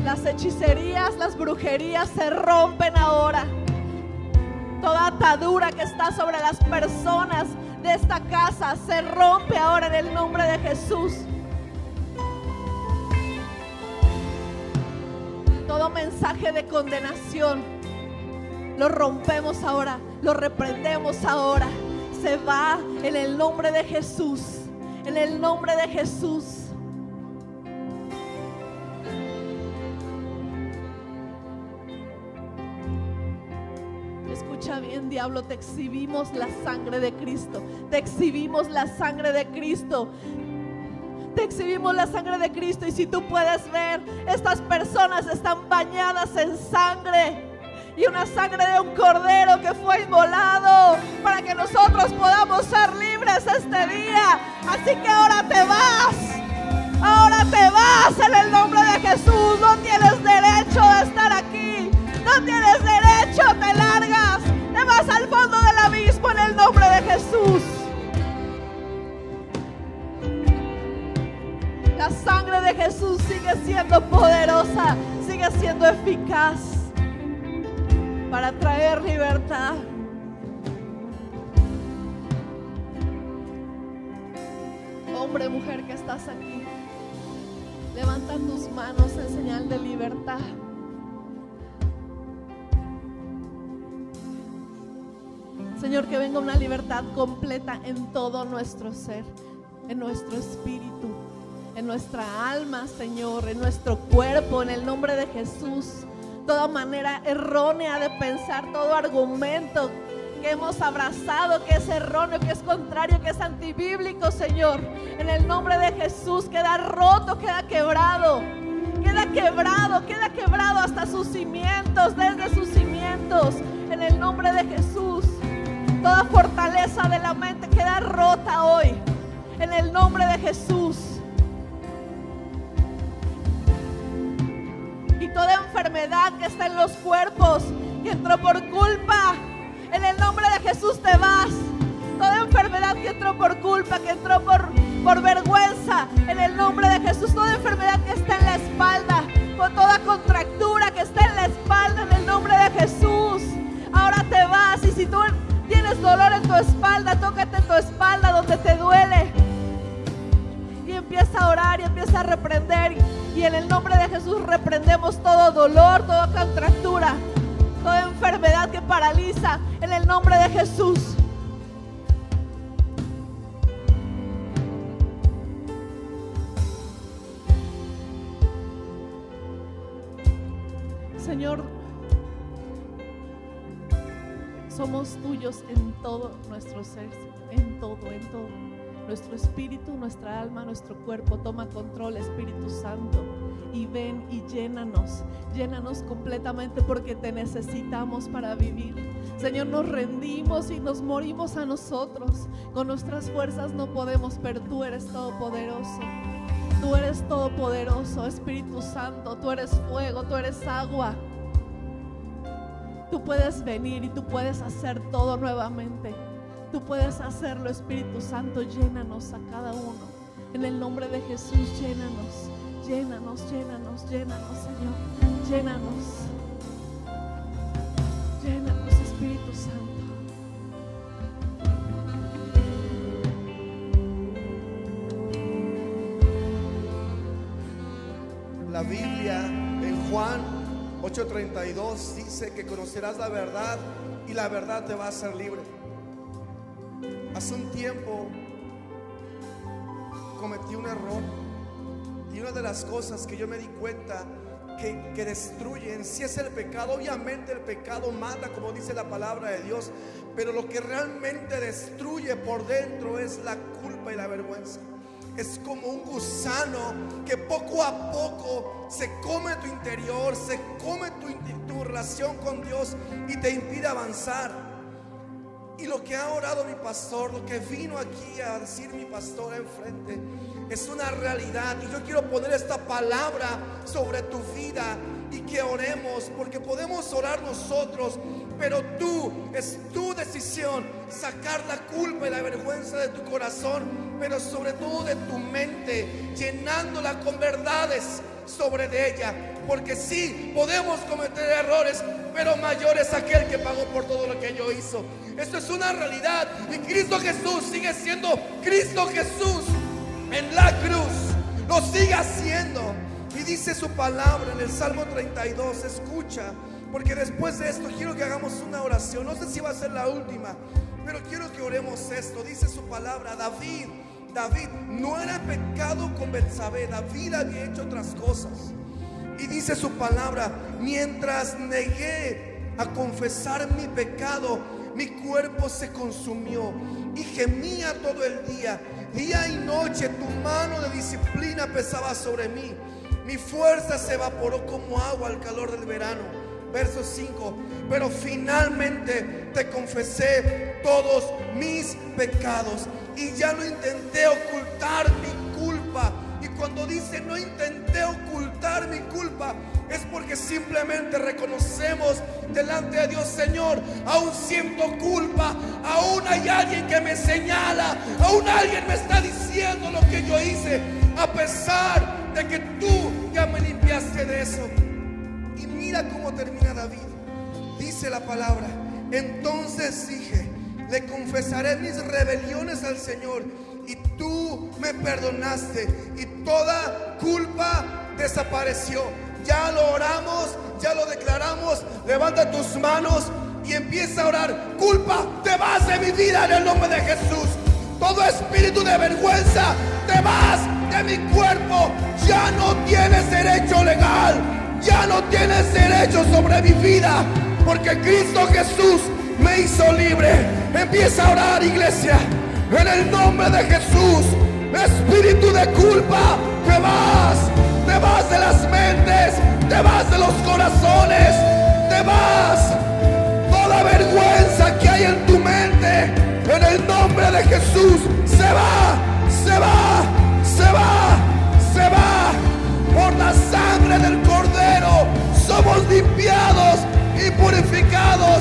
Las hechicerías, las brujerías se rompen ahora. Toda atadura que está sobre las personas de esta casa se rompe ahora en el nombre de Jesús. Todo mensaje de condenación lo rompemos ahora, lo reprendemos ahora. Se va en el nombre de Jesús, en el nombre de Jesús. Escucha bien, diablo, te exhibimos la sangre de Cristo. Te exhibimos la sangre de Cristo. Te exhibimos la sangre de Cristo y si tú puedes ver, estas personas están bañadas en sangre y una sangre de un cordero que fue inmolado para que nosotros podamos ser libres este día. Así que ahora te vas. Ahora te vas en el nombre de Jesús. No tienes derecho de estar aquí. No tienes derecho, te largas. Te vas al fondo del abismo en el nombre de Jesús. La sangre de Jesús sigue siendo poderosa, sigue siendo eficaz para traer libertad. Hombre, mujer que estás aquí, levanta tus manos en señal de libertad. Señor, que venga una libertad completa en todo nuestro ser, en nuestro espíritu, en nuestra alma, Señor, en nuestro cuerpo, en el nombre de Jesús. Toda manera errónea de pensar, todo argumento que hemos abrazado, que es erróneo, que es contrario, que es antibíblico, Señor. En el nombre de Jesús queda roto, queda quebrado. Queda quebrado, queda quebrado hasta sus cimientos, desde sus cimientos, en el nombre de Jesús. Toda fortaleza de la mente queda rota hoy, en el nombre de Jesús. Y toda enfermedad que está en los cuerpos, que entró por culpa, en el nombre de Jesús te vas. Toda enfermedad que entró por culpa, que entró por, por vergüenza, en el nombre de Jesús. Toda enfermedad que está en la espalda, con toda contractura que está en la espalda, en el nombre de Jesús. Ahora te vas y si tú tienes dolor en tu espalda, tócate tu espalda donde te duele. Y empieza a orar y empieza a reprender. Y en el nombre de Jesús reprendemos todo dolor, toda contractura, toda enfermedad que paraliza. En el nombre de Jesús. Señor, somos tuyos en todo nuestro ser, en todo, en todo. Nuestro espíritu, nuestra alma, nuestro cuerpo. Toma control, Espíritu Santo. Y ven y llénanos. Llénanos completamente porque te necesitamos para vivir. Señor, nos rendimos y nos morimos a nosotros. Con nuestras fuerzas no podemos, pero tú eres todopoderoso. Tú eres todopoderoso, Espíritu Santo. Tú eres fuego, tú eres agua. Tú puedes venir y tú puedes hacer todo nuevamente. Tú puedes hacerlo, Espíritu Santo. Llénanos a cada uno. En el nombre de Jesús, llénanos. Llénanos, llénanos, llénanos, Señor. Llénanos. Llénanos, Espíritu Santo. La Biblia en Juan 8:32 dice que conocerás la verdad y la verdad te va a hacer libre. Hace un tiempo cometí un error y una de las cosas que yo me di cuenta que, que destruyen, si es el pecado, obviamente el pecado mata, como dice la palabra de Dios, pero lo que realmente destruye por dentro es la culpa y la vergüenza. Es como un gusano que poco a poco se come tu interior, se come tu, tu relación con Dios y te impide avanzar. Y lo que ha orado mi pastor, lo que vino aquí a decir mi pastor enfrente, es una realidad. Y yo quiero poner esta palabra sobre tu vida y que oremos, porque podemos orar nosotros, pero tú, es tu decisión sacar la culpa y la vergüenza de tu corazón, pero sobre todo de tu mente, llenándola con verdades sobre de ella. Porque sí, podemos cometer errores, pero mayor es aquel que pagó por todo lo que yo hizo. Esto es una realidad. Y Cristo Jesús sigue siendo Cristo Jesús en la cruz. Lo sigue haciendo. Y dice su palabra en el Salmo 32. Escucha. Porque después de esto quiero que hagamos una oración. No sé si va a ser la última. Pero quiero que oremos esto. Dice su palabra. David. David no era pecado con Betsabé. David había hecho otras cosas. Y dice su palabra, mientras negué a confesar mi pecado, mi cuerpo se consumió y gemía todo el día. Día y noche tu mano de disciplina pesaba sobre mí. Mi fuerza se evaporó como agua al calor del verano. Verso 5. Pero finalmente te confesé todos mis pecados y ya no intenté ocultar mi culpa. Y cuando dice no intenté ocultar mi culpa, es porque simplemente reconocemos delante de Dios, Señor, aún siento culpa, aún hay alguien que me señala, aún alguien me está diciendo lo que yo hice, a pesar de que tú ya me limpiaste de eso. Y mira cómo termina David. Dice la palabra, entonces dije, le confesaré mis rebeliones al Señor y tú me perdonaste y toda culpa desapareció. Ya lo oramos, ya lo declaramos. Levanta tus manos y empieza a orar. Culpa, te vas de mi vida en el nombre de Jesús. Todo espíritu de vergüenza, te vas de mi cuerpo. Ya no tienes derecho legal. Ya no tienes derecho sobre mi vida. Porque Cristo Jesús me hizo libre. Empieza a orar, iglesia. En el nombre de Jesús, espíritu de culpa, te vas. Te vas de las mentes, te vas de los corazones, te vas. Toda vergüenza que hay en tu mente, en el nombre de Jesús, se va, se va, se va, se va. Por la sangre del Cordero somos limpiados y purificados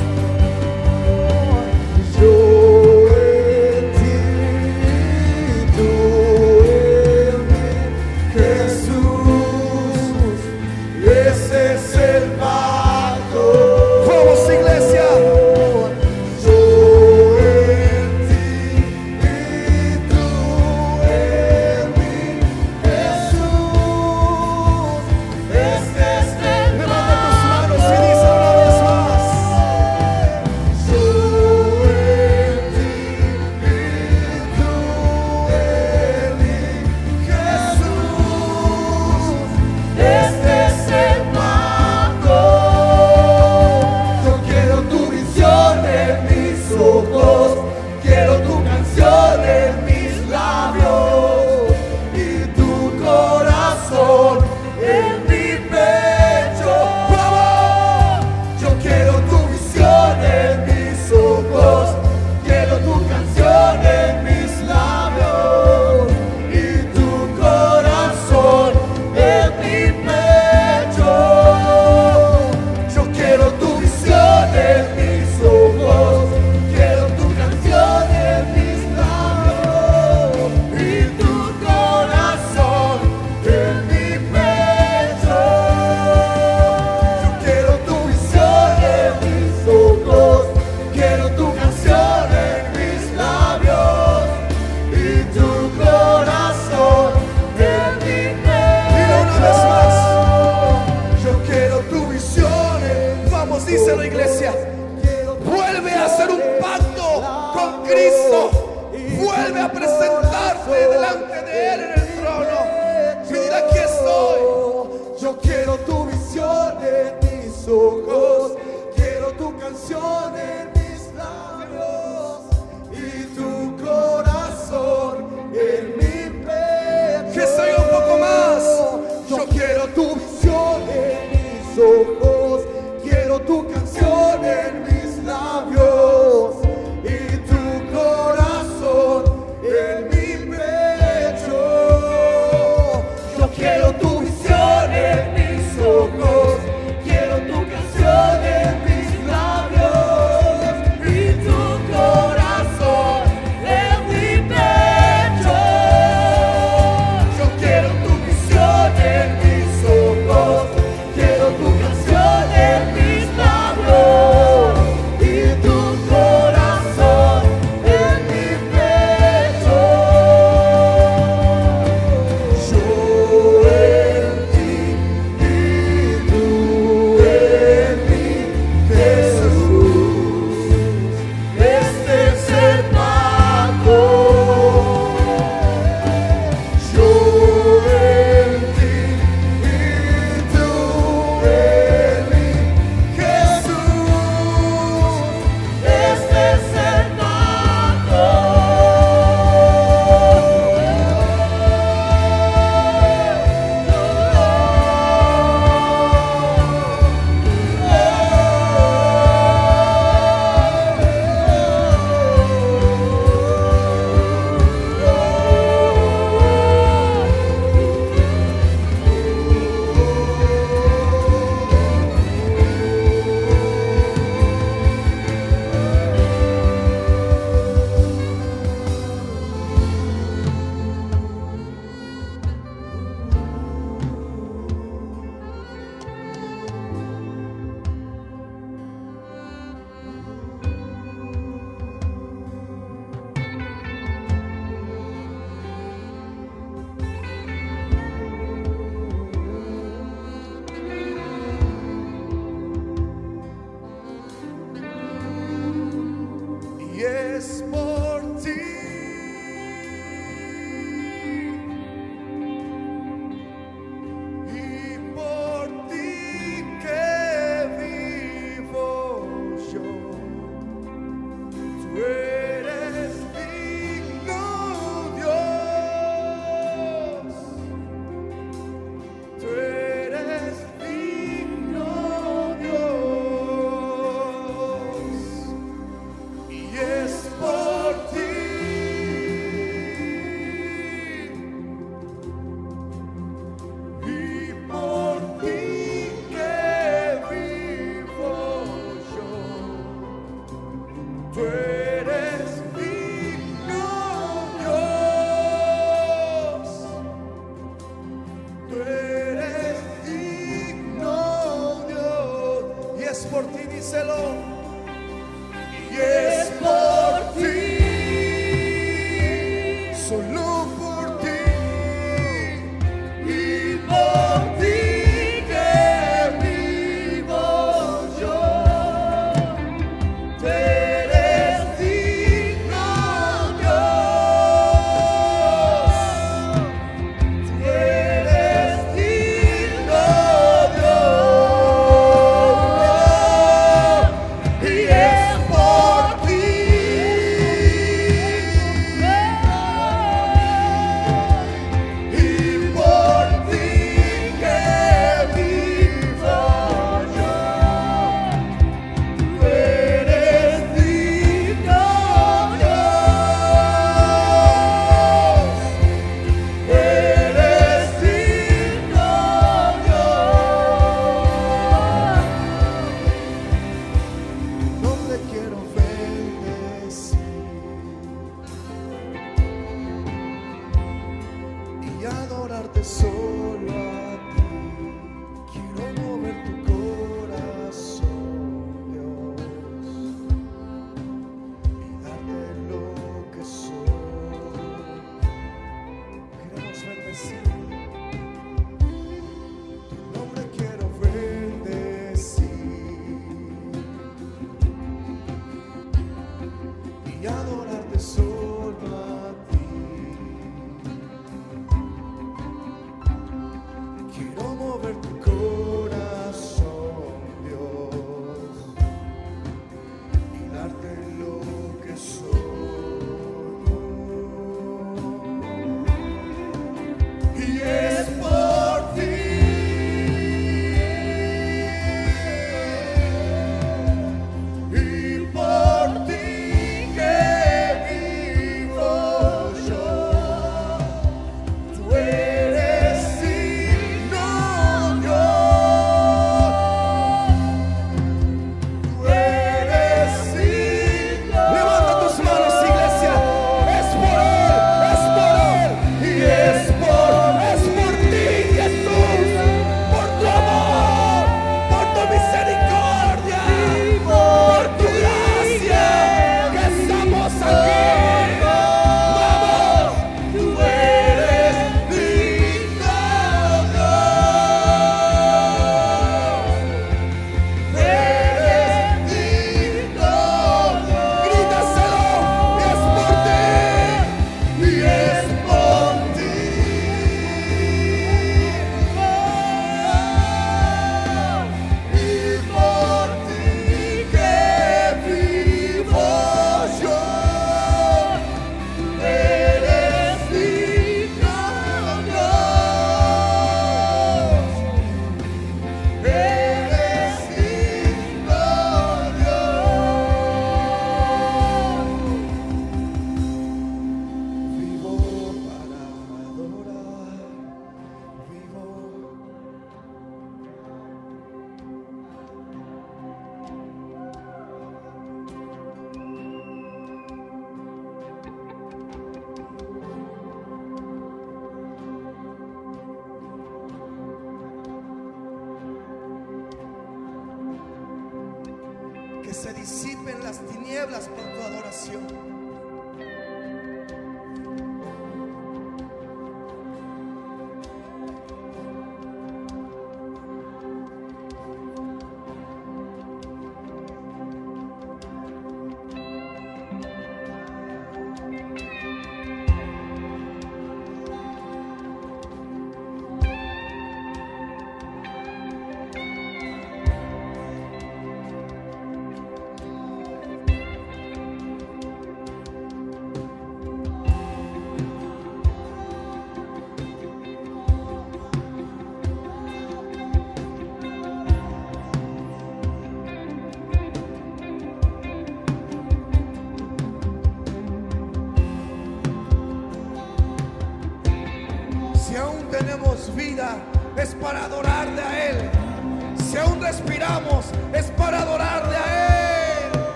Que se disipen las tinieblas por tu adoración.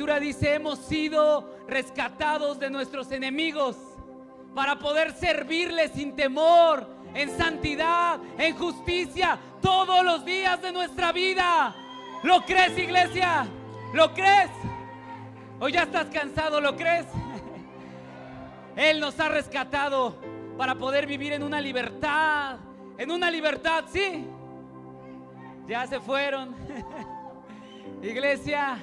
Escritura dice, hemos sido rescatados de nuestros enemigos para poder servirles sin temor, en santidad, en justicia, todos los días de nuestra vida. ¿Lo crees, iglesia? ¿Lo crees? ¿O ya estás cansado? ¿Lo crees? *laughs* Él nos ha rescatado para poder vivir en una libertad. En una libertad, sí. Ya se fueron. *laughs* Iglesia,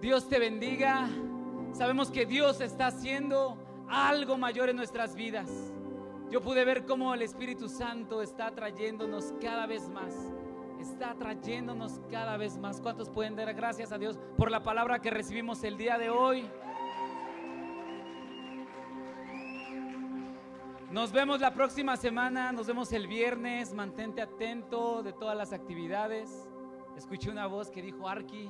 Dios te bendiga. Sabemos que Dios está haciendo algo mayor en nuestras vidas. Yo pude ver cómo el Espíritu Santo está trayéndonos cada vez más. Está trayéndonos cada vez más. ¿Cuántos pueden dar gracias a Dios por la palabra que recibimos el día de hoy? Nos vemos la próxima semana, nos vemos el viernes. Mantente atento de todas las actividades. Escuché una voz que dijo Arki.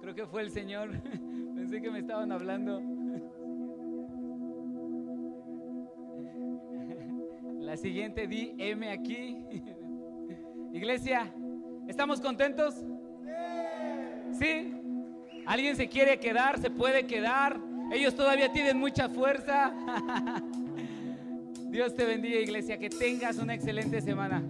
Creo que fue el Señor. *laughs* Pensé que me estaban hablando. *laughs* La siguiente di M aquí. *laughs* Iglesia, ¿estamos contentos? ¿Sí? ¿Alguien se quiere quedar? ¿Se puede quedar? Ellos todavía tienen mucha fuerza. Dios te bendiga, iglesia. Que tengas una excelente semana.